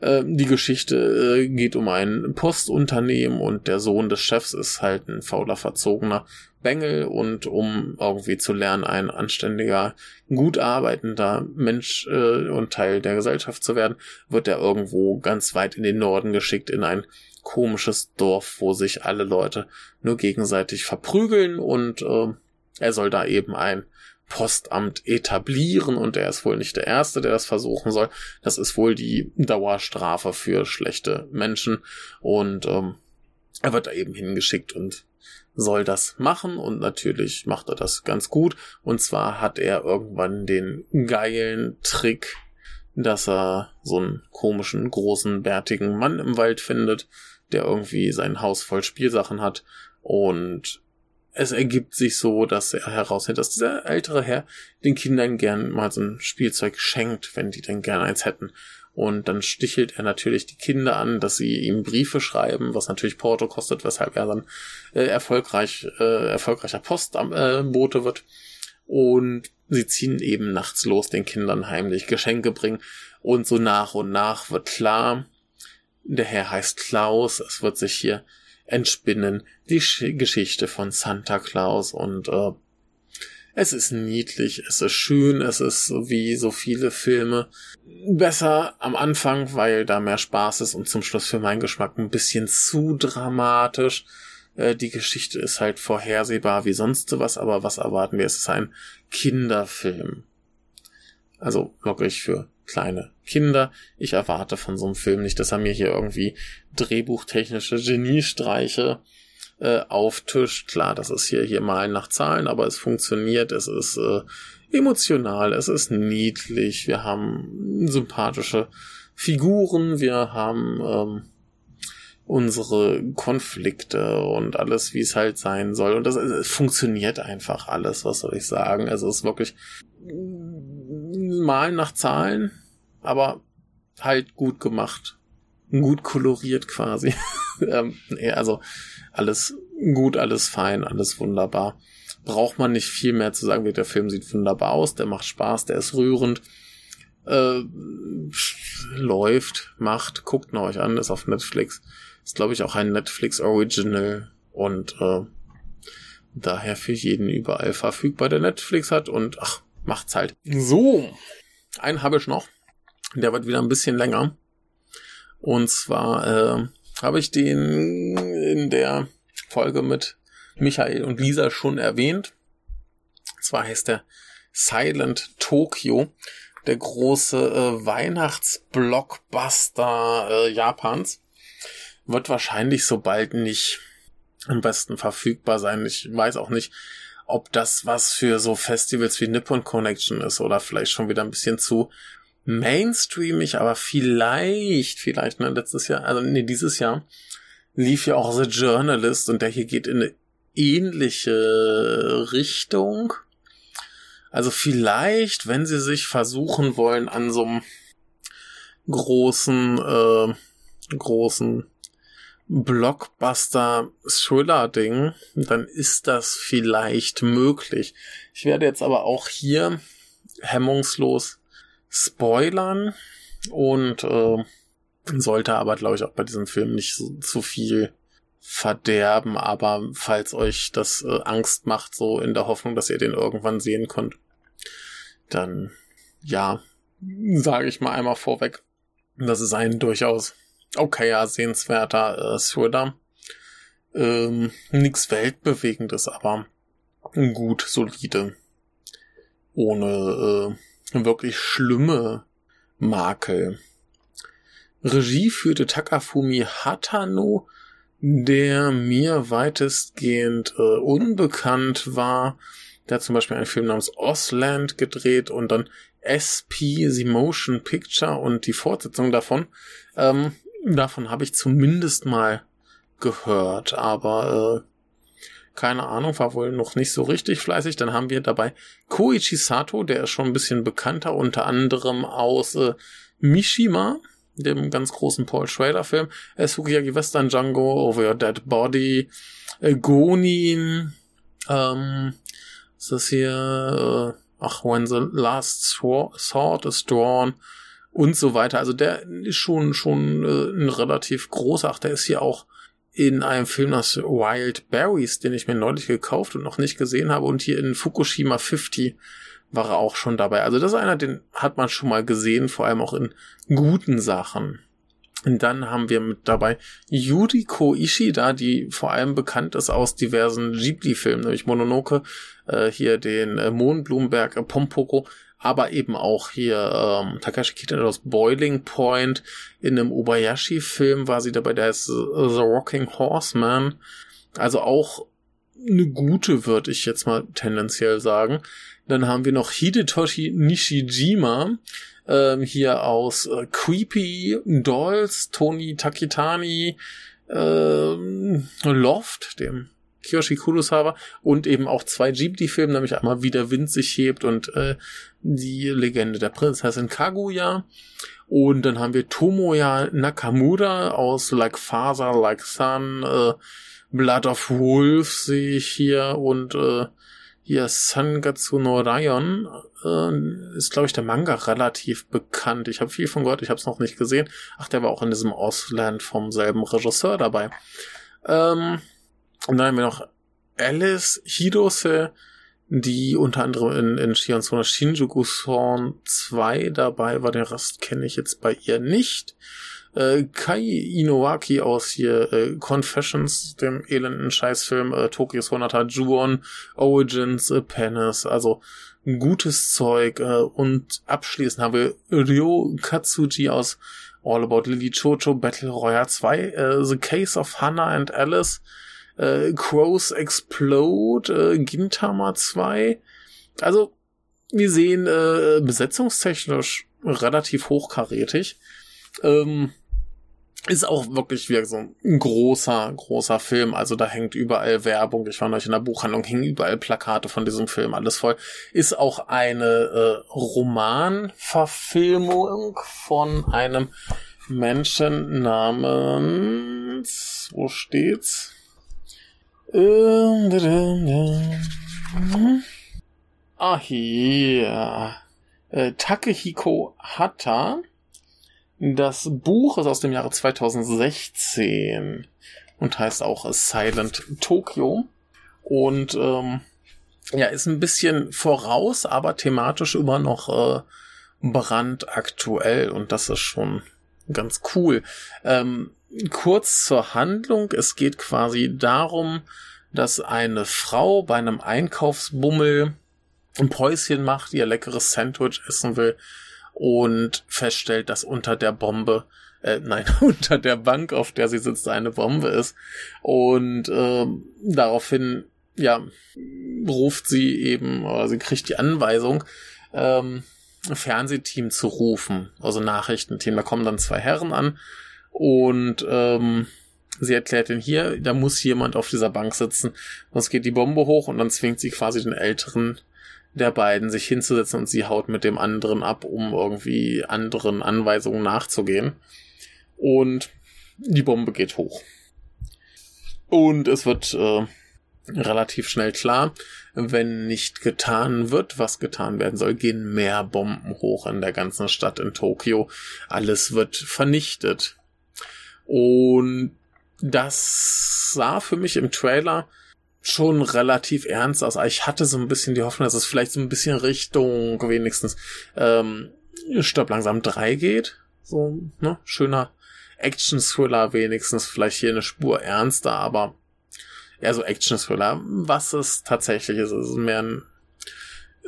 Äh, die Geschichte äh, geht um ein Postunternehmen und der Sohn des Chefs ist halt ein fauler, verzogener Bengel und um irgendwie zu lernen, ein anständiger, gut arbeitender Mensch äh, und Teil der Gesellschaft zu werden, wird er irgendwo ganz weit in den Norden geschickt, in ein komisches Dorf, wo sich alle Leute nur gegenseitig verprügeln und äh, er soll da eben ein Postamt etablieren und er ist wohl nicht der Erste, der das versuchen soll. Das ist wohl die Dauerstrafe für schlechte Menschen und ähm, er wird da eben hingeschickt und soll das machen und natürlich macht er das ganz gut. Und zwar hat er irgendwann den geilen Trick, dass er so einen komischen, großen, bärtigen Mann im Wald findet, der irgendwie sein Haus voll Spielsachen hat und es ergibt sich so, dass er herausfindet, dass dieser ältere Herr den Kindern gern mal so ein Spielzeug schenkt, wenn die denn gern eins hätten. Und dann stichelt er natürlich die Kinder an, dass sie ihm Briefe schreiben, was natürlich Porto kostet, weshalb er dann äh, erfolgreich, äh, erfolgreicher Postbote äh, wird. Und sie ziehen eben nachts los, den Kindern heimlich Geschenke bringen. Und so nach und nach wird klar, der Herr heißt Klaus, es wird sich hier entspinnen, die Geschichte von Santa Claus und äh, es ist niedlich, es ist schön, es ist wie so viele Filme besser am Anfang, weil da mehr Spaß ist und zum Schluss für meinen Geschmack ein bisschen zu dramatisch. Äh, die Geschichte ist halt vorhersehbar wie sonst was, aber was erwarten wir? Es ist ein Kinderfilm. Also wirklich für kleine Kinder. Ich erwarte von so einem Film nicht, dass er mir hier irgendwie drehbuchtechnische Geniestreiche äh, auftischt. Klar, das ist hier, hier mal nach Zahlen, aber es funktioniert, es ist äh, emotional, es ist niedlich, wir haben sympathische Figuren, wir haben ähm, unsere Konflikte und alles, wie es halt sein soll. Und das es funktioniert einfach alles, was soll ich sagen. Also es ist wirklich mal nach Zahlen, aber halt gut gemacht. Gut koloriert quasi. ähm, also alles gut, alles fein, alles wunderbar. Braucht man nicht viel mehr zu sagen, der Film sieht wunderbar aus, der macht Spaß, der ist rührend. Äh, läuft, macht, guckt ihn euch an, ist auf Netflix. Ist, glaube ich, auch ein Netflix Original und äh, daher für jeden überall verfügbar, der Netflix hat und ach, macht's halt. So, einen habe ich noch. Der wird wieder ein bisschen länger. Und zwar äh, habe ich den in der Folge mit Michael und Lisa schon erwähnt. Zwar heißt der Silent Tokyo, der große äh, Weihnachtsblockbuster äh, Japans. Wird wahrscheinlich so bald nicht am besten verfügbar sein. Ich weiß auch nicht, ob das was für so Festivals wie Nippon Connection ist oder vielleicht schon wieder ein bisschen zu mainstreamig, aber vielleicht, vielleicht, ne, letztes Jahr, also nee, dieses Jahr lief ja auch The Journalist und der hier geht in eine ähnliche Richtung. Also vielleicht, wenn sie sich versuchen wollen an so einem großen, äh, großen Blockbuster-Thriller-Ding, dann ist das vielleicht möglich. Ich werde jetzt aber auch hier hemmungslos spoilern und äh, sollte aber, glaube ich, auch bei diesem Film nicht so, zu viel verderben, aber falls euch das äh, Angst macht, so in der Hoffnung, dass ihr den irgendwann sehen könnt, dann ja, sage ich mal einmal vorweg, das ist ein durchaus okayer, sehenswerter äh, Thriller. Ähm, nix Weltbewegendes, aber gut, solide. Ohne äh, wirklich schlimme Makel. Regie führte Takafumi Hatano, der mir weitestgehend äh, unbekannt war. Der hat zum Beispiel einen Film namens Osland gedreht und dann SP, The Motion Picture und die Fortsetzung davon. Ähm, davon habe ich zumindest mal gehört, aber äh, keine Ahnung, war wohl noch nicht so richtig fleißig. Dann haben wir dabei Koichi Sato, der ist schon ein bisschen bekannter, unter anderem aus äh, Mishima, dem ganz großen Paul Schrader Film, äh, Sukiyaki Western Django, Over Your Dead Body, äh, Gonin, ähm, ist das hier, äh, ach, When the Last Sword is Drawn und so weiter. Also der ist schon, schon äh, ein relativ großer, ach, der ist hier auch in einem Film aus Wild Berries, den ich mir neulich gekauft und noch nicht gesehen habe und hier in Fukushima 50 war er auch schon dabei. Also das ist einer, den hat man schon mal gesehen, vor allem auch in guten Sachen. Und dann haben wir mit dabei Yuriko Ishida, die vor allem bekannt ist aus diversen Ghibli-Filmen, nämlich Mononoke, äh, hier den äh, Mohnblumenberg, äh, Pompoko, aber eben auch hier ähm, Takashi Kitano aus Boiling Point. In einem Obayashi-Film war sie dabei, der ist äh, The Rocking Horseman. Also auch eine gute, würde ich jetzt mal tendenziell sagen. Dann haben wir noch Hidetoshi Nishijima, ähm, hier aus äh, Creepy Dolls, Tony Takitani, ähm, Loft, dem Kiyoshi Kurosawa und eben auch zwei Ghibli-Filme, nämlich einmal Wie der Wind sich hebt und äh, die Legende der Prinzessin Kaguya. Und dann haben wir Tomoya Nakamura aus Like Father, Like Son, äh, Blood of Wolf sehe ich hier und äh, hier Sangatsu no Rayon äh, ist, glaube ich, der Manga relativ bekannt. Ich habe viel von gehört, ich habe es noch nicht gesehen. Ach, der war auch in diesem Ausland vom selben Regisseur dabei. Ähm, und dann haben wir noch Alice Hirose, die unter anderem in, in Shionsona Shinjuku Son 2 dabei war. Den Rest kenne ich jetzt bei ihr nicht äh, Kai Inowaki aus hier äh, Confessions, dem elenden Scheißfilm äh, Tokyo Sonata Juon, Origins, äh, Penis, also gutes Zeug. Äh, und abschließend haben wir Ryo Katsuji aus All About Lily Chocho Battle Royale 2, äh, The Case of Hannah and Alice, äh, Crows Explode, äh, Gintama 2. Also, wir sehen äh, besetzungstechnisch relativ hochkarätig. Ähm, ist auch wirklich wie so ein großer, großer Film. Also da hängt überall Werbung. Ich war neulich in der Buchhandlung, hängen überall Plakate von diesem Film, alles voll. Ist auch eine äh, Romanverfilmung von einem Menschen namens, wo steht's? Ah, hier. Äh, Takehiko Hata das Buch ist aus dem Jahre 2016 und heißt auch Silent Tokyo. Und ähm, ja, ist ein bisschen voraus, aber thematisch immer noch äh, brandaktuell und das ist schon ganz cool. Ähm, kurz zur Handlung. Es geht quasi darum, dass eine Frau bei einem Einkaufsbummel ein Päuschen macht, ihr leckeres Sandwich essen will und feststellt, dass unter der Bombe, äh, nein, unter der Bank, auf der sie sitzt, eine Bombe ist. Und äh, daraufhin, ja, ruft sie eben, oder sie kriegt die Anweisung, ähm, Fernsehteam zu rufen, also Nachrichtenteam. Da kommen dann zwei Herren an und ähm, sie erklärt ihnen hier, da muss jemand auf dieser Bank sitzen, sonst geht die Bombe hoch und dann zwingt sie quasi den älteren der beiden sich hinzusetzen und sie haut mit dem anderen ab, um irgendwie anderen Anweisungen nachzugehen. Und die Bombe geht hoch. Und es wird äh, relativ schnell klar, wenn nicht getan wird, was getan werden soll, gehen mehr Bomben hoch in der ganzen Stadt in Tokio. Alles wird vernichtet. Und das sah für mich im Trailer schon relativ ernst aus. Ich hatte so ein bisschen die Hoffnung, dass es vielleicht so ein bisschen Richtung wenigstens ähm, Stopp langsam 3 geht. So, ne? Schöner Action-Thriller wenigstens, vielleicht hier eine Spur ernster, aber eher so Action-Thriller. Was es tatsächlich ist, ist mehr ein,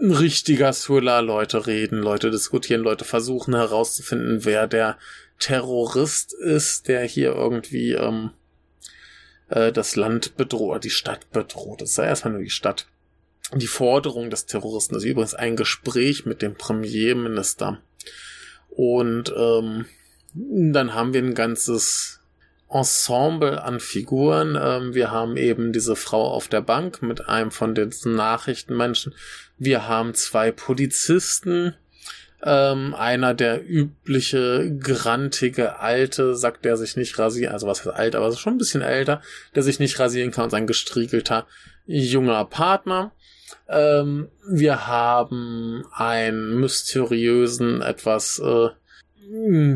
ein richtiger Thriller. Leute reden, Leute diskutieren, Leute versuchen herauszufinden, wer der Terrorist ist, der hier irgendwie ähm, äh, das Land bedroht, die Stadt bedroht. Das sei erstmal nur die Stadt. Die Forderung des Terroristen ist übrigens ein Gespräch mit dem Premierminister. Und ähm, dann haben wir ein ganzes Ensemble an Figuren. Ähm, wir haben eben diese Frau auf der Bank mit einem von den Nachrichtenmenschen. Wir haben zwei Polizisten, ähm, einer der übliche, grantige, alte, sagt der sich nicht rasieren, also was heißt alt, aber schon ein bisschen älter, der sich nicht rasieren kann und sein gestriegelter junger Partner. Ähm, wir haben einen mysteriösen, etwas äh,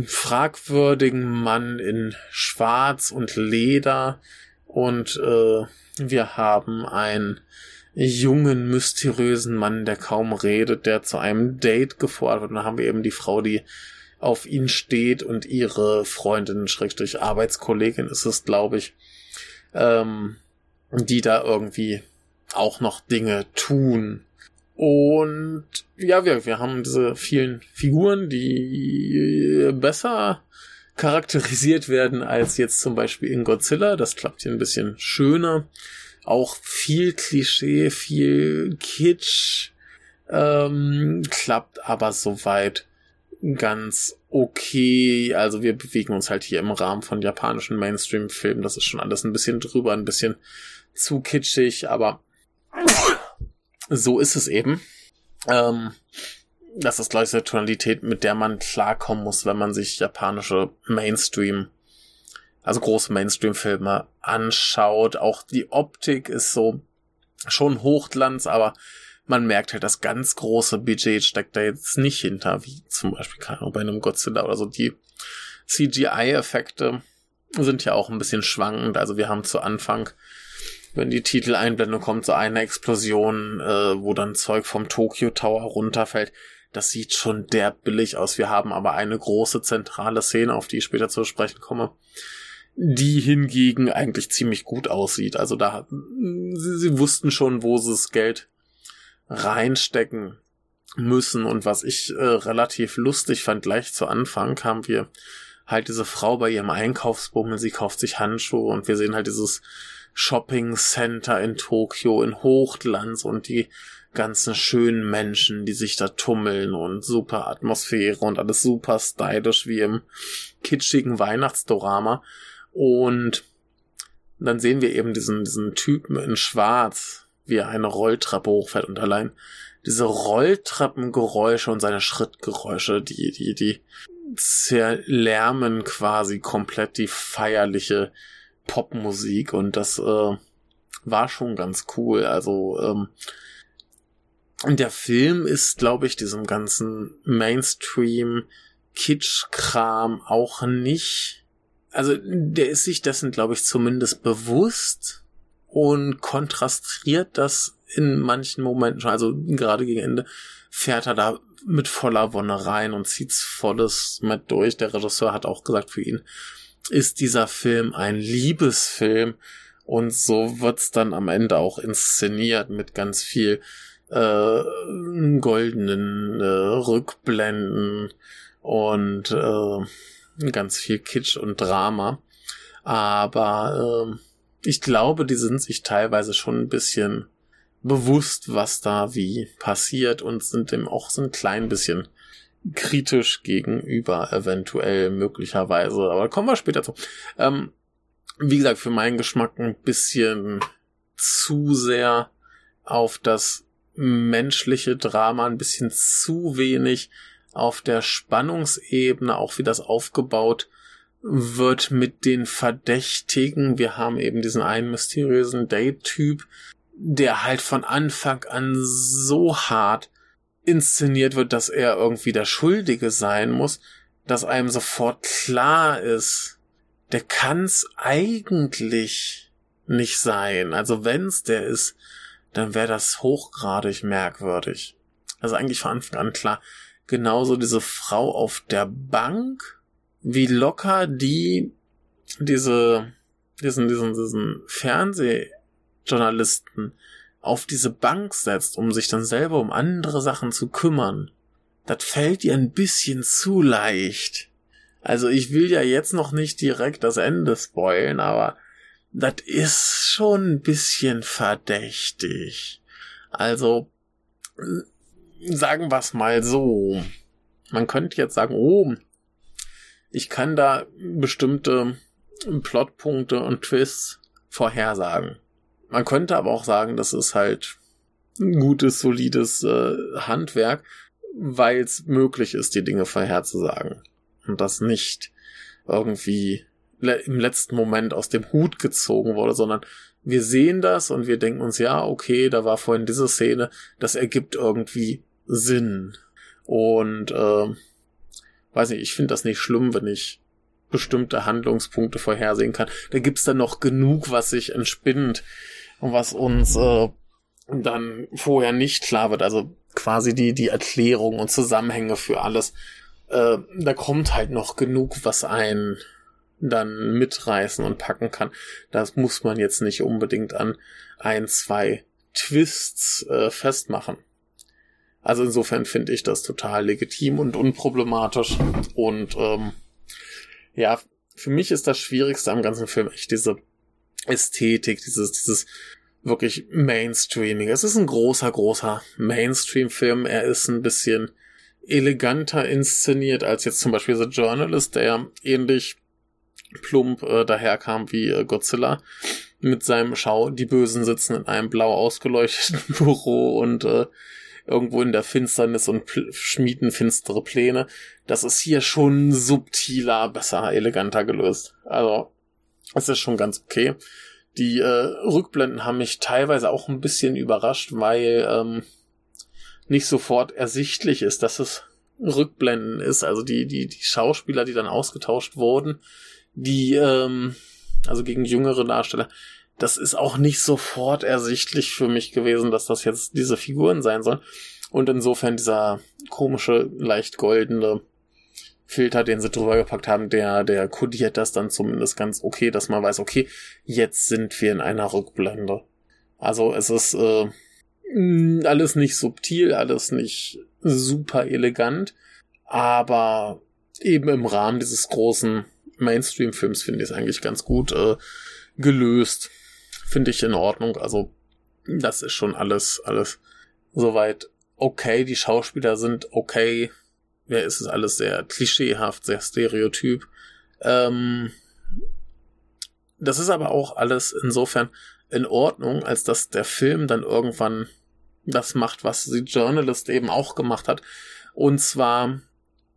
fragwürdigen Mann in Schwarz und Leder und äh, wir haben ein jungen, mysteriösen Mann, der kaum redet, der zu einem Date gefordert wird. Und dann haben wir eben die Frau, die auf ihn steht und ihre Freundin, Schrägstrich Arbeitskollegin ist es, glaube ich, ähm, die da irgendwie auch noch Dinge tun. Und ja, wir, wir haben diese vielen Figuren, die besser charakterisiert werden als jetzt zum Beispiel in Godzilla. Das klappt hier ein bisschen schöner auch viel Klischee, viel Kitsch, ähm, klappt aber soweit ganz okay. Also wir bewegen uns halt hier im Rahmen von japanischen Mainstream-Filmen. Das ist schon alles ein bisschen drüber, ein bisschen zu kitschig, aber so ist es eben. Ähm, das ist gleich eine Tonalität, mit der man klarkommen muss, wenn man sich japanische Mainstream also große Mainstream-Filme anschaut. Auch die Optik ist so schon Hochglanz, aber man merkt halt, das ganz große Budget steckt da jetzt nicht hinter, wie zum Beispiel keine bei einem Godzilla oder so. Die CGI-Effekte sind ja auch ein bisschen schwankend. Also wir haben zu Anfang, wenn die Titeleinblendung kommt, so eine Explosion, äh, wo dann Zeug vom Tokyo Tower runterfällt. Das sieht schon der billig aus. Wir haben aber eine große zentrale Szene, auf die ich später zu sprechen komme, die hingegen eigentlich ziemlich gut aussieht. Also da, sie, sie wussten schon, wo sie das Geld reinstecken müssen. Und was ich äh, relativ lustig fand, gleich zu Anfang haben wir halt diese Frau bei ihrem Einkaufsbummel, sie kauft sich Handschuhe und wir sehen halt dieses Shopping Center in Tokio in Hochglanz und die ganzen schönen Menschen, die sich da tummeln und super Atmosphäre und alles super stylisch wie im kitschigen Weihnachtsdorama. Und dann sehen wir eben diesen, diesen Typen in Schwarz, wie er eine Rolltreppe hochfährt und allein diese Rolltreppengeräusche und seine Schrittgeräusche, die, die, die zerlärmen quasi komplett die feierliche Popmusik und das äh, war schon ganz cool. Also ähm, der Film ist, glaube ich, diesem ganzen Mainstream Kitsch-Kram auch nicht. Also der ist sich dessen, glaube ich, zumindest bewusst und kontrastiert das in manchen Momenten schon. Also gerade gegen Ende fährt er da mit voller Wonne rein und zieht's volles mit durch. Der Regisseur hat auch gesagt, für ihn ist dieser Film ein Liebesfilm und so wird's dann am Ende auch inszeniert mit ganz viel äh, goldenen äh, Rückblenden und äh, ganz viel Kitsch und Drama. Aber äh, ich glaube, die sind sich teilweise schon ein bisschen bewusst, was da wie passiert und sind dem auch so ein klein bisschen kritisch gegenüber, eventuell, möglicherweise. Aber kommen wir später zu. Ähm, wie gesagt, für meinen Geschmack ein bisschen zu sehr auf das menschliche Drama, ein bisschen zu wenig auf der Spannungsebene, auch wie das aufgebaut wird mit den Verdächtigen. Wir haben eben diesen einen mysteriösen Date-Typ, der halt von Anfang an so hart inszeniert wird, dass er irgendwie der Schuldige sein muss, dass einem sofort klar ist, der kann's eigentlich nicht sein. Also wenn's der ist, dann wäre das hochgradig merkwürdig. Also eigentlich von Anfang an klar. Genauso diese Frau auf der Bank, wie locker die diese diesen diesen diesen Fernseh Journalisten auf diese Bank setzt, um sich dann selber um andere Sachen zu kümmern, das fällt ihr ein bisschen zu leicht. Also ich will ja jetzt noch nicht direkt das Ende spoilen, aber das ist schon ein bisschen verdächtig. Also sagen wir es mal so. Man könnte jetzt sagen, oh, ich kann da bestimmte Plotpunkte und Twists vorhersagen. Man könnte aber auch sagen, das ist halt ein gutes, solides äh, Handwerk, weil es möglich ist, die Dinge vorherzusagen. Und das nicht irgendwie le im letzten Moment aus dem Hut gezogen wurde, sondern wir sehen das und wir denken uns, ja, okay, da war vorhin diese Szene, das ergibt irgendwie Sinn. Und äh, weiß nicht, ich finde das nicht schlimm, wenn ich bestimmte Handlungspunkte vorhersehen kann. Da gibt's dann noch genug, was sich entspinnt und was uns äh, dann vorher nicht klar wird. Also quasi die, die Erklärung und Zusammenhänge für alles. Äh, da kommt halt noch genug, was einen dann mitreißen und packen kann. Das muss man jetzt nicht unbedingt an ein, zwei Twists äh, festmachen. Also insofern finde ich das total legitim und unproblematisch. Und ähm, ja, für mich ist das Schwierigste am ganzen Film echt diese Ästhetik, dieses, dieses wirklich Mainstreaming. Es ist ein großer, großer Mainstream-Film. Er ist ein bisschen eleganter inszeniert als jetzt zum Beispiel The Journalist, der ähnlich plump äh, daherkam wie äh, Godzilla mit seinem Schau, die Bösen sitzen in einem blau ausgeleuchteten Büro und äh, irgendwo in der Finsternis und schmieden finstere Pläne. Das ist hier schon subtiler, besser, eleganter gelöst. Also, es ist schon ganz okay. Die äh, Rückblenden haben mich teilweise auch ein bisschen überrascht, weil ähm, nicht sofort ersichtlich ist, dass es Rückblenden ist. Also die, die, die Schauspieler, die dann ausgetauscht wurden, die, ähm, also gegen jüngere Darsteller, das ist auch nicht sofort ersichtlich für mich gewesen, dass das jetzt diese Figuren sein sollen. Und insofern dieser komische, leicht goldene Filter, den sie drüber gepackt haben, der, der kodiert das dann zumindest ganz okay, dass man weiß, okay, jetzt sind wir in einer Rückblende. Also es ist äh, alles nicht subtil, alles nicht super elegant, aber eben im Rahmen dieses großen Mainstream-Films finde ich es eigentlich ganz gut äh, gelöst. Finde ich in Ordnung. Also das ist schon alles, alles soweit okay. Die Schauspieler sind okay. Ja, es ist alles sehr klischeehaft, sehr stereotyp. Ähm, das ist aber auch alles insofern in Ordnung, als dass der Film dann irgendwann das macht, was The Journalist eben auch gemacht hat. Und zwar,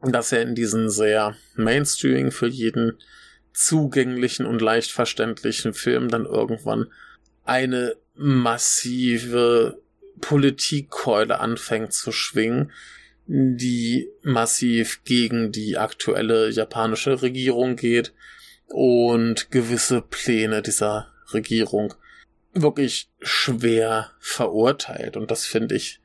dass er in diesen sehr Mainstreaming für jeden zugänglichen und leicht verständlichen Film dann irgendwann eine massive Politikkeule anfängt zu schwingen, die massiv gegen die aktuelle japanische Regierung geht und gewisse Pläne dieser Regierung wirklich schwer verurteilt. Und das finde ich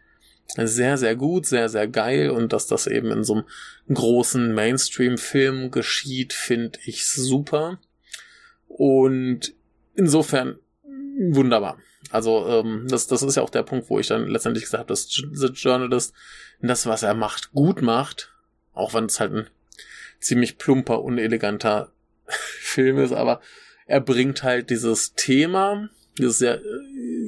sehr, sehr gut, sehr, sehr geil. Und dass das eben in so einem großen Mainstream-Film geschieht, finde ich super. Und insofern wunderbar. Also ähm, das, das ist ja auch der Punkt, wo ich dann letztendlich gesagt habe, dass The Journalist das, was er macht, gut macht. Auch wenn es halt ein ziemlich plumper, uneleganter Film ist, aber er bringt halt dieses Thema, dieses sehr äh,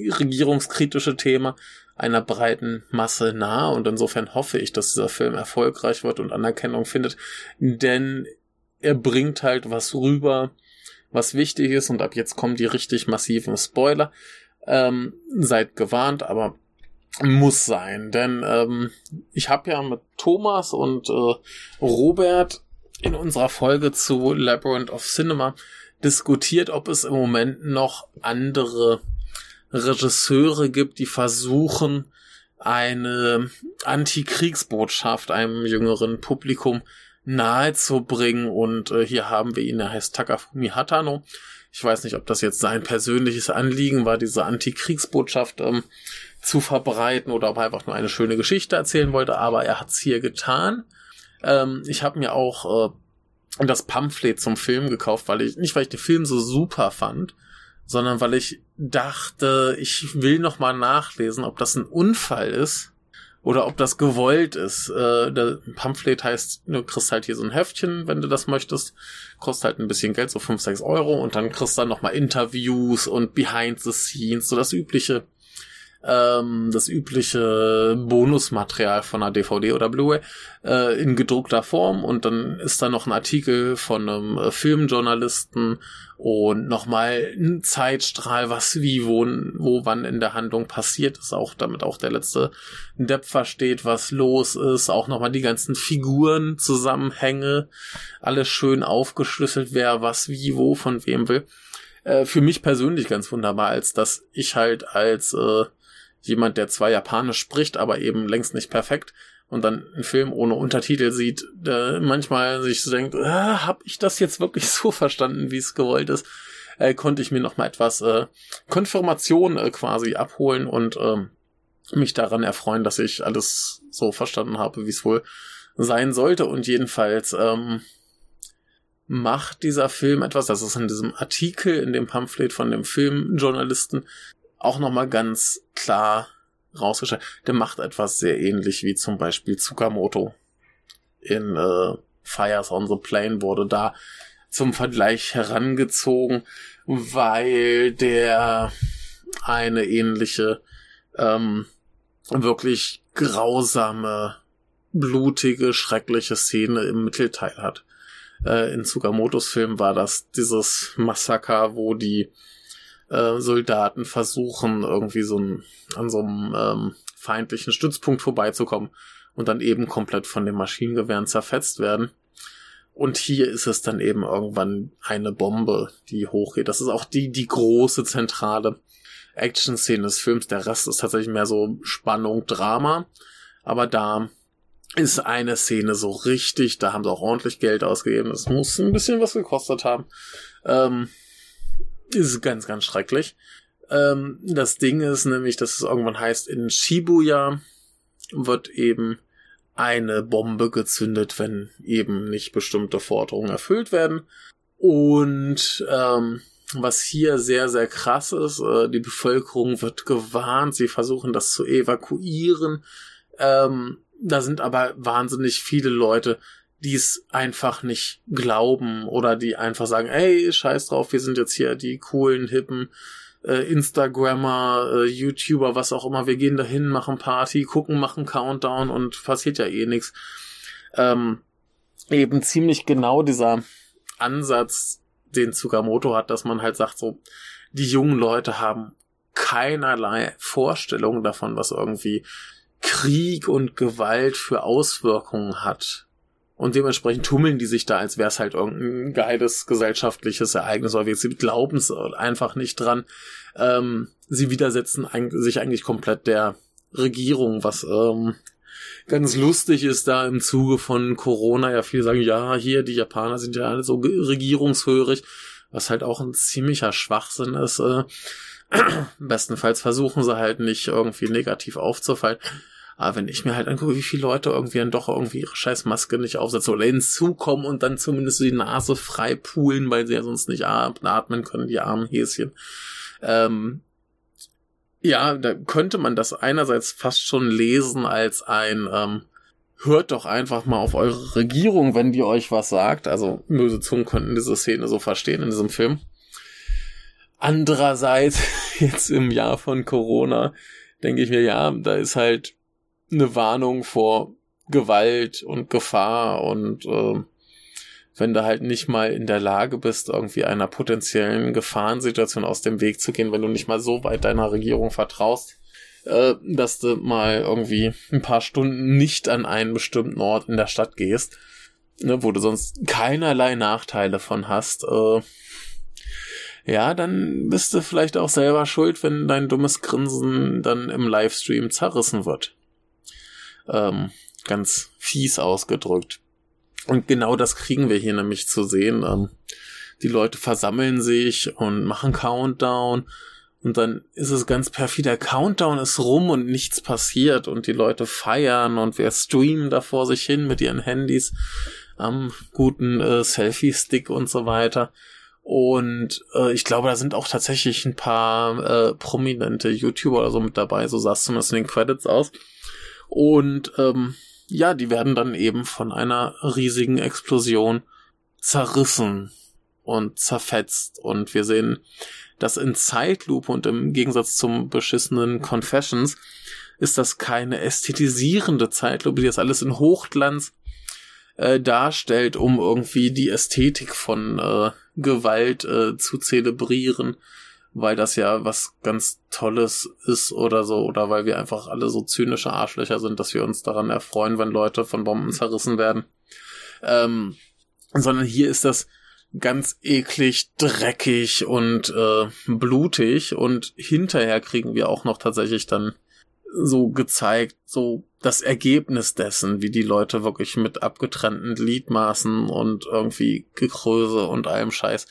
regierungskritische Thema einer breiten Masse nahe. Und insofern hoffe ich, dass dieser Film erfolgreich wird und Anerkennung findet, denn er bringt halt was rüber, was wichtig ist. Und ab jetzt kommen die richtig massiven Spoiler. Ähm, seid gewarnt, aber muss sein, denn ähm, ich habe ja mit Thomas und äh, Robert in unserer Folge zu Labyrinth of Cinema diskutiert, ob es im Moment noch andere Regisseure gibt, die versuchen, eine Antikriegsbotschaft einem jüngeren Publikum nahezubringen. Und äh, hier haben wir ihn, er heißt Takafumi Hatano. Ich weiß nicht, ob das jetzt sein persönliches Anliegen war, diese Antikriegsbotschaft ähm, zu verbreiten oder ob er einfach nur eine schöne Geschichte erzählen wollte, aber er hat es hier getan. Ähm, ich habe mir auch äh, das Pamphlet zum Film gekauft, weil ich, nicht weil ich den Film so super fand, sondern weil ich dachte, ich will noch mal nachlesen, ob das ein Unfall ist oder ob das gewollt ist. Äh, der Pamphlet heißt, du kriegst halt hier so ein Heftchen, wenn du das möchtest. Kostet halt ein bisschen Geld, so 5, 6 Euro. Und dann kriegst du dann nochmal Interviews und Behind the Scenes, so das übliche ähm, das übliche Bonusmaterial von einer DVD oder Blu-ray äh, in gedruckter Form. Und dann ist da noch ein Artikel von einem äh, Filmjournalisten und nochmal ein Zeitstrahl, was wie, wo, wo, wann in der Handlung passiert ist, auch damit auch der letzte Depp versteht, was los ist, auch nochmal die ganzen Figuren, Zusammenhänge, alles schön aufgeschlüsselt, wer was wie, wo, von wem will. Äh, für mich persönlich ganz wunderbar, als dass ich halt als äh, jemand, der zwar Japanisch spricht, aber eben längst nicht perfekt und dann einen Film ohne Untertitel sieht, der manchmal sich so denkt, äh, habe ich das jetzt wirklich so verstanden, wie es gewollt ist, äh, konnte ich mir noch mal etwas äh, Konfirmation äh, quasi abholen und äh, mich daran erfreuen, dass ich alles so verstanden habe, wie es wohl sein sollte. Und jedenfalls ähm, macht dieser Film etwas, das ist in diesem Artikel, in dem Pamphlet von dem Filmjournalisten auch nochmal ganz klar rausgestellt. Der macht etwas sehr ähnlich wie zum Beispiel Tsukamoto in äh, Fires on the Plane wurde da zum Vergleich herangezogen, weil der eine ähnliche, ähm, wirklich grausame, blutige, schreckliche Szene im Mittelteil hat. Äh, in Tsukamotos Film war das dieses Massaker, wo die äh, Soldaten versuchen, irgendwie so ein, an so einem ähm, feindlichen Stützpunkt vorbeizukommen und dann eben komplett von den Maschinengewehren zerfetzt werden. Und hier ist es dann eben irgendwann eine Bombe, die hochgeht. Das ist auch die, die große zentrale Action-Szene des Films. Der Rest ist tatsächlich mehr so Spannung, Drama. Aber da ist eine Szene so richtig, da haben sie auch ordentlich Geld ausgegeben. Es muss ein bisschen was gekostet haben. Ähm, ist ganz, ganz schrecklich. Ähm, das Ding ist nämlich, dass es irgendwann heißt, in Shibuya wird eben eine Bombe gezündet, wenn eben nicht bestimmte Forderungen erfüllt werden. Und ähm, was hier sehr, sehr krass ist, äh, die Bevölkerung wird gewarnt, sie versuchen das zu evakuieren. Ähm, da sind aber wahnsinnig viele Leute, die es einfach nicht glauben oder die einfach sagen, ey, scheiß drauf, wir sind jetzt hier die coolen, hippen äh, Instagrammer, äh, YouTuber, was auch immer, wir gehen dahin, machen Party, gucken, machen Countdown und passiert ja eh nichts. Ähm, eben ziemlich genau dieser Ansatz, den Tsukamoto hat, dass man halt sagt, so, die jungen Leute haben keinerlei Vorstellung davon, was irgendwie Krieg und Gewalt für Auswirkungen hat. Und dementsprechend tummeln die sich da, als wäre es halt irgendein geiles gesellschaftliches Ereignis, aber sie glauben es einfach nicht dran. Ähm, sie widersetzen sich eigentlich komplett der Regierung, was ähm, ganz lustig ist da im Zuge von Corona. Ja, viele sagen, ja, hier, die Japaner sind ja alle so regierungshörig, was halt auch ein ziemlicher Schwachsinn ist. Äh, bestenfalls versuchen sie halt nicht irgendwie negativ aufzufallen. Aber wenn ich mir halt angucke, wie viele Leute irgendwie dann doch irgendwie ihre scheiß Maske nicht aufsetzen oder hinzukommen und dann zumindest die Nase frei poolen, weil sie ja sonst nicht atmen können, die armen Häschen. Ähm, ja, da könnte man das einerseits fast schon lesen als ein, ähm, hört doch einfach mal auf eure Regierung, wenn die euch was sagt. Also böse Zungen könnten diese Szene so verstehen in diesem Film. Andererseits, jetzt im Jahr von Corona, denke ich mir, ja, da ist halt eine Warnung vor Gewalt und Gefahr und äh, wenn du halt nicht mal in der Lage bist, irgendwie einer potenziellen Gefahrensituation aus dem Weg zu gehen, wenn du nicht mal so weit deiner Regierung vertraust, äh, dass du mal irgendwie ein paar Stunden nicht an einen bestimmten Ort in der Stadt gehst, ne, wo du sonst keinerlei Nachteile von hast, äh, ja, dann bist du vielleicht auch selber schuld, wenn dein dummes Grinsen dann im Livestream zerrissen wird. Ähm, ganz fies ausgedrückt. Und genau das kriegen wir hier nämlich zu sehen. Ähm, die Leute versammeln sich und machen Countdown. Und dann ist es ganz perfid. Der Countdown ist rum und nichts passiert. Und die Leute feiern und wir streamen da vor sich hin mit ihren Handys am guten äh, Selfie-Stick und so weiter. Und äh, ich glaube, da sind auch tatsächlich ein paar äh, prominente YouTuber oder so mit dabei. So sah es zumindest in den Credits aus. Und ähm, ja, die werden dann eben von einer riesigen Explosion zerrissen und zerfetzt. Und wir sehen das in Zeitlupe und im Gegensatz zum beschissenen Confessions ist das keine ästhetisierende Zeitlupe, die das alles in Hochglanz äh, darstellt, um irgendwie die Ästhetik von äh, Gewalt äh, zu zelebrieren weil das ja was ganz Tolles ist oder so, oder weil wir einfach alle so zynische Arschlöcher sind, dass wir uns daran erfreuen, wenn Leute von Bomben zerrissen werden. Ähm, sondern hier ist das ganz eklig, dreckig und äh, blutig und hinterher kriegen wir auch noch tatsächlich dann so gezeigt, so das Ergebnis dessen, wie die Leute wirklich mit abgetrennten Gliedmaßen und irgendwie Gekröse und allem Scheiß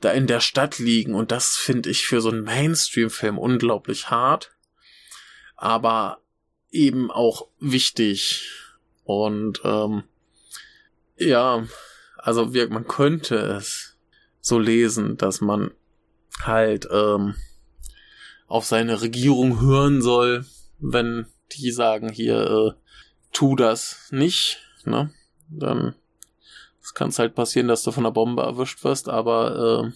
da in der Stadt liegen und das finde ich für so einen Mainstream-Film unglaublich hart, aber eben auch wichtig und ähm, ja, also wir, man könnte es so lesen, dass man halt ähm, auf seine Regierung hören soll, wenn die sagen hier äh, tu das nicht, ne? Dann es kann halt passieren, dass du von einer Bombe erwischt wirst, aber äh,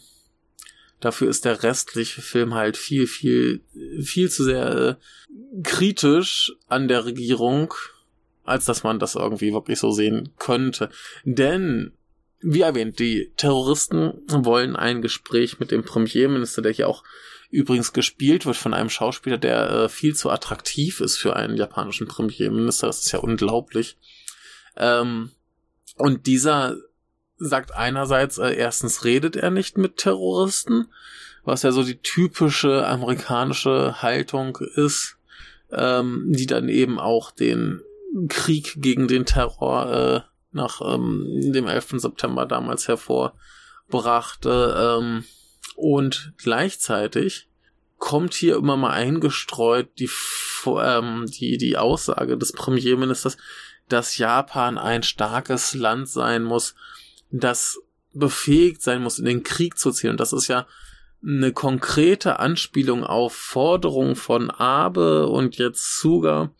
dafür ist der restliche Film halt viel, viel, viel zu sehr äh, kritisch an der Regierung, als dass man das irgendwie wirklich so sehen könnte. Denn, wie erwähnt, die Terroristen wollen ein Gespräch mit dem Premierminister, der hier auch übrigens gespielt wird von einem Schauspieler, der äh, viel zu attraktiv ist für einen japanischen Premierminister. Das ist ja unglaublich. Ähm, und dieser sagt einerseits, äh, erstens redet er nicht mit Terroristen, was ja so die typische amerikanische Haltung ist, ähm, die dann eben auch den Krieg gegen den Terror äh, nach ähm, dem 11. September damals hervorbrachte. Ähm, und gleichzeitig kommt hier immer mal eingestreut die, ähm, die, die Aussage des Premierministers, dass Japan ein starkes Land sein muss, das befähigt sein muss, in den Krieg zu ziehen. Und das ist ja eine konkrete Anspielung auf Forderungen von Abe und jetzt Suga,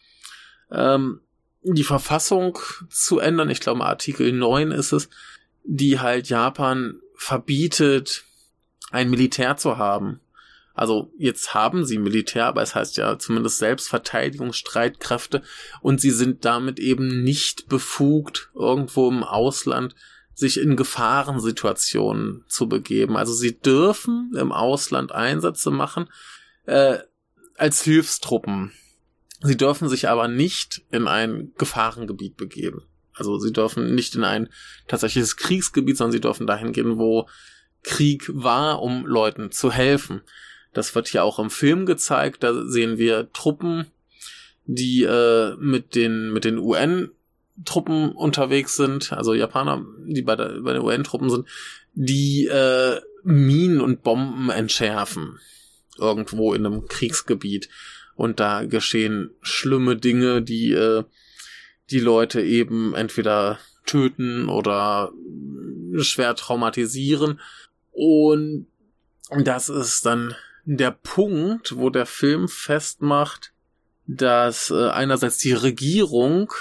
ähm, die Verfassung zu ändern. Ich glaube, Artikel 9 ist es, die halt Japan verbietet, ein Militär zu haben. Also jetzt haben sie Militär, aber es heißt ja zumindest Selbstverteidigungsstreitkräfte und sie sind damit eben nicht befugt, irgendwo im Ausland sich in Gefahrensituationen zu begeben. Also sie dürfen im Ausland Einsätze machen äh, als Hilfstruppen. Sie dürfen sich aber nicht in ein Gefahrengebiet begeben. Also sie dürfen nicht in ein tatsächliches Kriegsgebiet, sondern sie dürfen dahin gehen, wo Krieg war, um Leuten zu helfen. Das wird hier auch im Film gezeigt. Da sehen wir Truppen, die äh, mit den mit den UN Truppen unterwegs sind, also Japaner, die bei, der, bei den UN-Truppen sind, die äh, Minen und Bomben entschärfen. Irgendwo in einem Kriegsgebiet. Und da geschehen schlimme Dinge, die äh, die Leute eben entweder töten oder schwer traumatisieren. Und das ist dann der Punkt, wo der Film festmacht, dass äh, einerseits die Regierung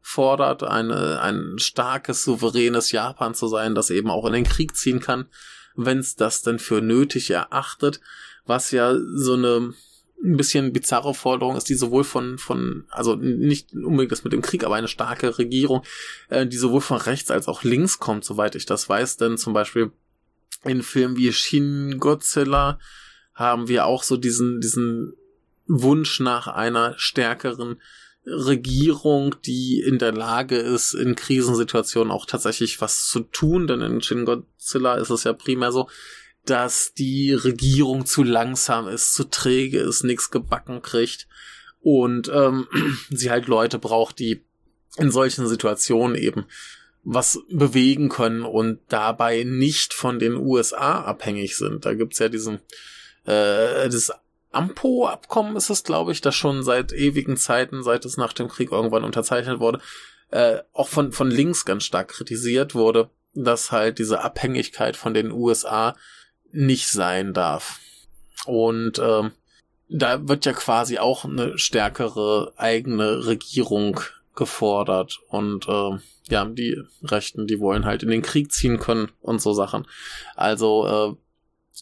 fordert, eine, ein starkes, souveränes Japan zu sein, das eben auch in den Krieg ziehen kann, wenn es das denn für nötig erachtet, was ja so eine ein bisschen bizarre Forderung ist, die sowohl von, von, also nicht unbedingt das mit dem Krieg, aber eine starke Regierung, äh, die sowohl von rechts als auch links kommt, soweit ich das weiß, denn zum Beispiel in Filmen wie Shin Godzilla haben wir auch so diesen, diesen Wunsch nach einer stärkeren Regierung, die in der Lage ist, in Krisensituationen auch tatsächlich was zu tun, denn in Shin Godzilla ist es ja primär so, dass die Regierung zu langsam ist, zu träge ist, nichts gebacken kriegt und ähm, sie halt Leute braucht, die in solchen Situationen eben was bewegen können und dabei nicht von den USA abhängig sind. Da gibt's ja diesen äh, das AMPO-Abkommen ist es, glaube ich, das schon seit ewigen Zeiten, seit es nach dem Krieg irgendwann unterzeichnet wurde, äh, auch von, von links ganz stark kritisiert wurde, dass halt diese Abhängigkeit von den USA nicht sein darf. Und ähm, da wird ja quasi auch eine stärkere eigene Regierung gefordert. Und äh, ja, die Rechten, die wollen halt in den Krieg ziehen können und so Sachen. Also äh,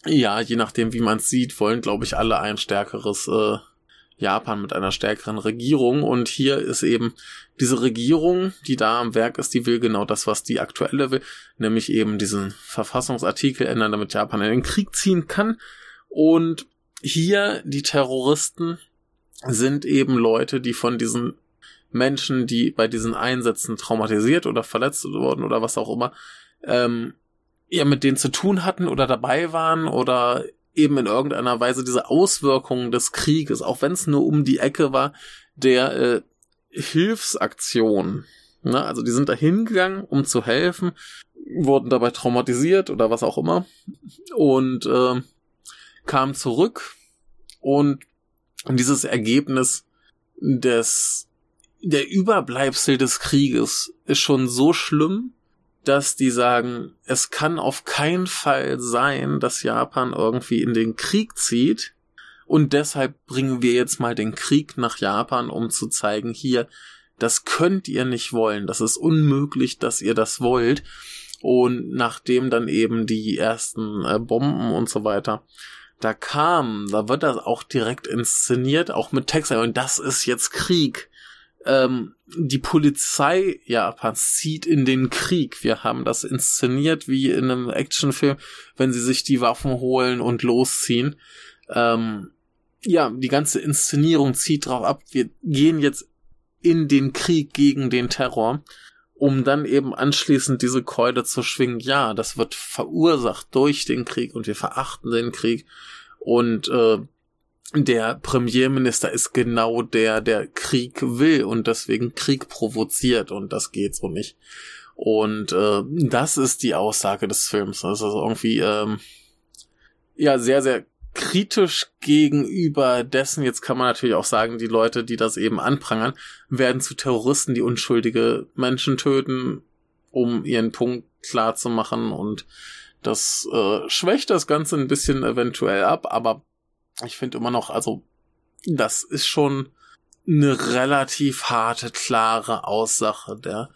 ja, je nachdem, wie man es sieht, wollen, glaube ich, alle ein stärkeres äh, Japan mit einer stärkeren Regierung. Und hier ist eben diese Regierung, die da am Werk ist, die will genau das, was die aktuelle will, nämlich eben diesen Verfassungsartikel ändern, damit Japan in den Krieg ziehen kann. Und hier die Terroristen sind eben Leute, die von diesen Menschen, die bei diesen Einsätzen traumatisiert oder verletzt wurden oder was auch immer, ähm, ja mit denen zu tun hatten oder dabei waren oder eben in irgendeiner Weise diese Auswirkungen des Krieges, auch wenn es nur um die Ecke war, der äh, Hilfsaktion. Ne? Also die sind da hingegangen, um zu helfen, wurden dabei traumatisiert oder was auch immer und äh, kamen zurück und dieses Ergebnis des der Überbleibsel des Krieges ist schon so schlimm, dass die sagen, es kann auf keinen Fall sein, dass Japan irgendwie in den Krieg zieht. Und deshalb bringen wir jetzt mal den Krieg nach Japan, um zu zeigen, hier, das könnt ihr nicht wollen, das ist unmöglich, dass ihr das wollt. Und nachdem dann eben die ersten äh, Bomben und so weiter da kamen, da wird das auch direkt inszeniert, auch mit Text, und das ist jetzt Krieg ähm, die Polizei Japans zieht in den Krieg. Wir haben das inszeniert wie in einem Actionfilm, wenn sie sich die Waffen holen und losziehen. Ähm, ja, die ganze Inszenierung zieht drauf ab. Wir gehen jetzt in den Krieg gegen den Terror, um dann eben anschließend diese Keule zu schwingen. Ja, das wird verursacht durch den Krieg und wir verachten den Krieg und äh, der Premierminister ist genau der, der Krieg will und deswegen Krieg provoziert und das geht so nicht. Und äh, das ist die Aussage des Films. Das ist irgendwie ähm, ja sehr, sehr kritisch gegenüber dessen. Jetzt kann man natürlich auch sagen, die Leute, die das eben anprangern, werden zu Terroristen, die unschuldige Menschen töten, um ihren Punkt klar zu machen und das äh, schwächt das Ganze ein bisschen eventuell ab, aber ich finde immer noch, also das ist schon eine relativ harte, klare Aussage. Der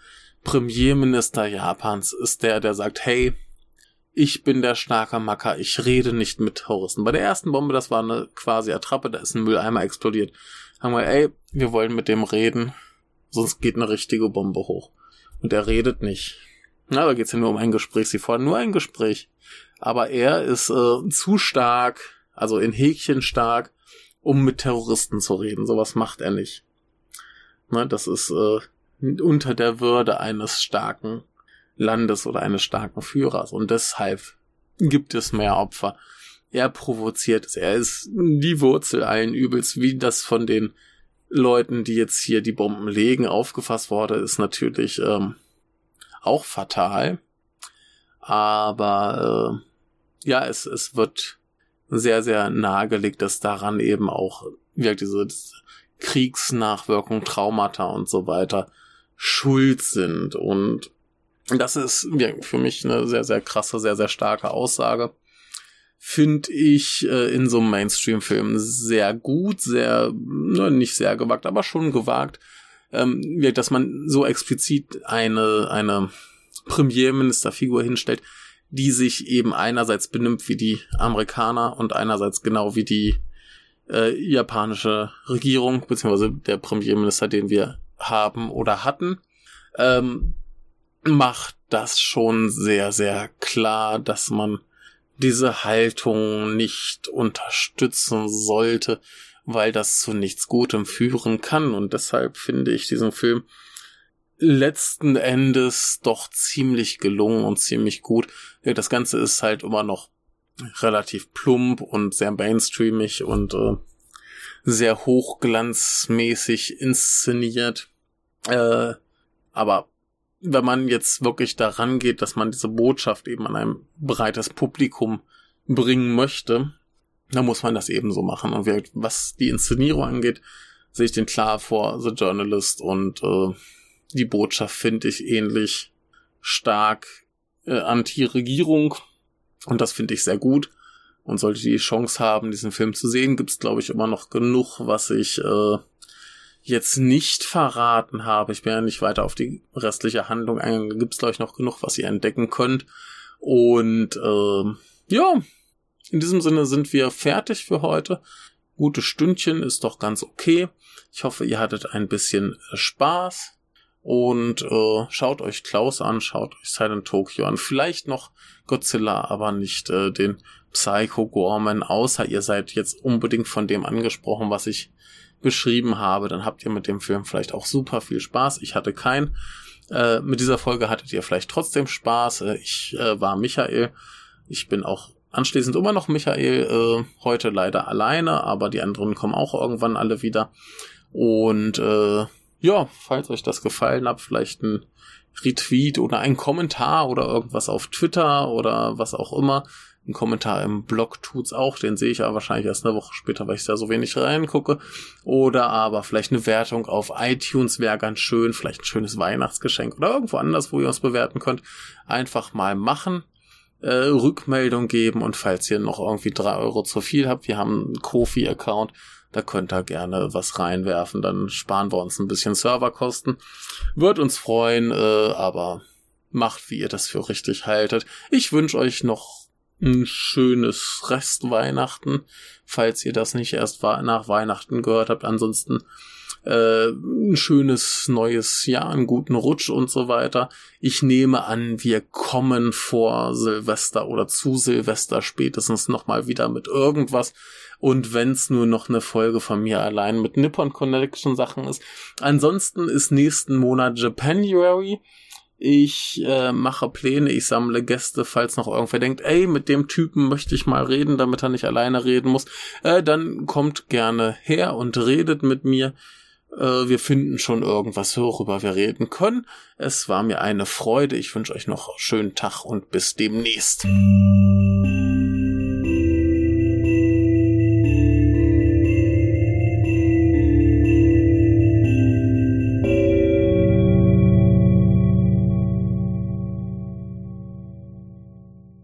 Premierminister Japans ist der, der sagt, hey, ich bin der starke Macker, ich rede nicht mit Terroristen. Bei der ersten Bombe, das war eine quasi Attrappe, da ist ein Mülleimer explodiert. Haben wir, ey, wir wollen mit dem reden, sonst geht eine richtige Bombe hoch. Und er redet nicht. Na, da geht's ja nur um ein Gespräch. Sie fordern nur ein Gespräch. Aber er ist äh, zu stark, also in Häkchen stark, um mit Terroristen zu reden. Sowas macht er nicht. Ne, das ist äh, unter der Würde eines starken Landes oder eines starken Führers. Und deshalb gibt es mehr Opfer. Er provoziert es. Er ist die Wurzel allen Übels, wie das von den Leuten, die jetzt hier die Bomben legen, aufgefasst wurde, ist natürlich ähm, auch fatal. Aber äh, ja, es, es wird sehr, sehr nahegelegt, dass daran eben auch wirkt diese, Kriegsnachwirkung, Traumata und so weiter schuld sind. Und das ist für mich eine sehr, sehr krasse, sehr, sehr starke Aussage. Finde ich äh, in so einem Mainstream-Film sehr gut, sehr, ne, nicht sehr gewagt, aber schon gewagt, ähm, dass man so explizit eine, eine Premierministerfigur hinstellt, die sich eben einerseits benimmt wie die Amerikaner und einerseits genau wie die äh, japanische Regierung, beziehungsweise der Premierminister, den wir haben oder hatten. Ähm, macht das schon sehr, sehr klar, dass man diese Haltung nicht unterstützen sollte, weil das zu nichts Gutem führen kann. Und deshalb finde ich diesen Film letzten Endes doch ziemlich gelungen und ziemlich gut. Das Ganze ist halt immer noch relativ plump und sehr mainstreamig und äh, sehr hochglanzmäßig inszeniert. Äh, aber wenn man jetzt wirklich daran geht, dass man diese Botschaft eben an ein breites Publikum bringen möchte, dann muss man das eben so machen. Und was die Inszenierung angeht, sehe ich den klar vor The Journalist und äh, die Botschaft finde ich ähnlich stark äh, Anti-Regierung und das finde ich sehr gut. Und sollte die Chance haben, diesen Film zu sehen, gibt es, glaube ich, immer noch genug, was ich äh, jetzt nicht verraten habe. Ich bin ja nicht weiter auf die restliche Handlung eingegangen. Gibt es, glaube ich, noch genug, was ihr entdecken könnt. Und äh, ja, in diesem Sinne sind wir fertig für heute. Gutes Stündchen ist doch ganz okay. Ich hoffe, ihr hattet ein bisschen Spaß. Und äh, schaut euch Klaus an, schaut euch Silent Tokyo an. Vielleicht noch Godzilla, aber nicht äh, den Psycho Gorman, außer ihr seid jetzt unbedingt von dem angesprochen, was ich beschrieben habe, dann habt ihr mit dem Film vielleicht auch super viel Spaß. Ich hatte keinen. Äh, mit dieser Folge hattet ihr vielleicht trotzdem Spaß. Äh, ich äh, war Michael. Ich bin auch anschließend immer noch Michael. Äh, heute leider alleine, aber die anderen kommen auch irgendwann alle wieder. Und äh, ja, falls euch das gefallen hat, vielleicht ein Retweet oder ein Kommentar oder irgendwas auf Twitter oder was auch immer. Ein Kommentar im Blog tut's auch, den sehe ich aber wahrscheinlich erst eine Woche später, weil ich da so wenig reingucke. Oder aber vielleicht eine Wertung auf iTunes wäre ganz schön, vielleicht ein schönes Weihnachtsgeschenk oder irgendwo anders, wo ihr uns bewerten könnt. Einfach mal machen. Äh, Rückmeldung geben und falls ihr noch irgendwie drei Euro zu viel habt, wir haben einen Kofi-Account, da könnt ihr gerne was reinwerfen, dann sparen wir uns ein bisschen Serverkosten. Wird uns freuen, äh, aber macht, wie ihr das für richtig haltet. Ich wünsche euch noch ein schönes Restweihnachten, falls ihr das nicht erst nach Weihnachten gehört habt. Ansonsten äh, ein schönes neues Jahr, einen guten Rutsch und so weiter. Ich nehme an, wir kommen vor Silvester oder zu Silvester spätestens nochmal wieder mit irgendwas. Und wenn's nur noch eine Folge von mir allein mit Nippon Connection Sachen ist. Ansonsten ist nächsten Monat Japanuary. Ich äh, mache Pläne, ich sammle Gäste, falls noch irgendwer denkt, ey, mit dem Typen möchte ich mal reden, damit er nicht alleine reden muss. Äh, dann kommt gerne her und redet mit mir. Äh, wir finden schon irgendwas, worüber wir reden können. Es war mir eine Freude. Ich wünsche euch noch einen schönen Tag und bis demnächst.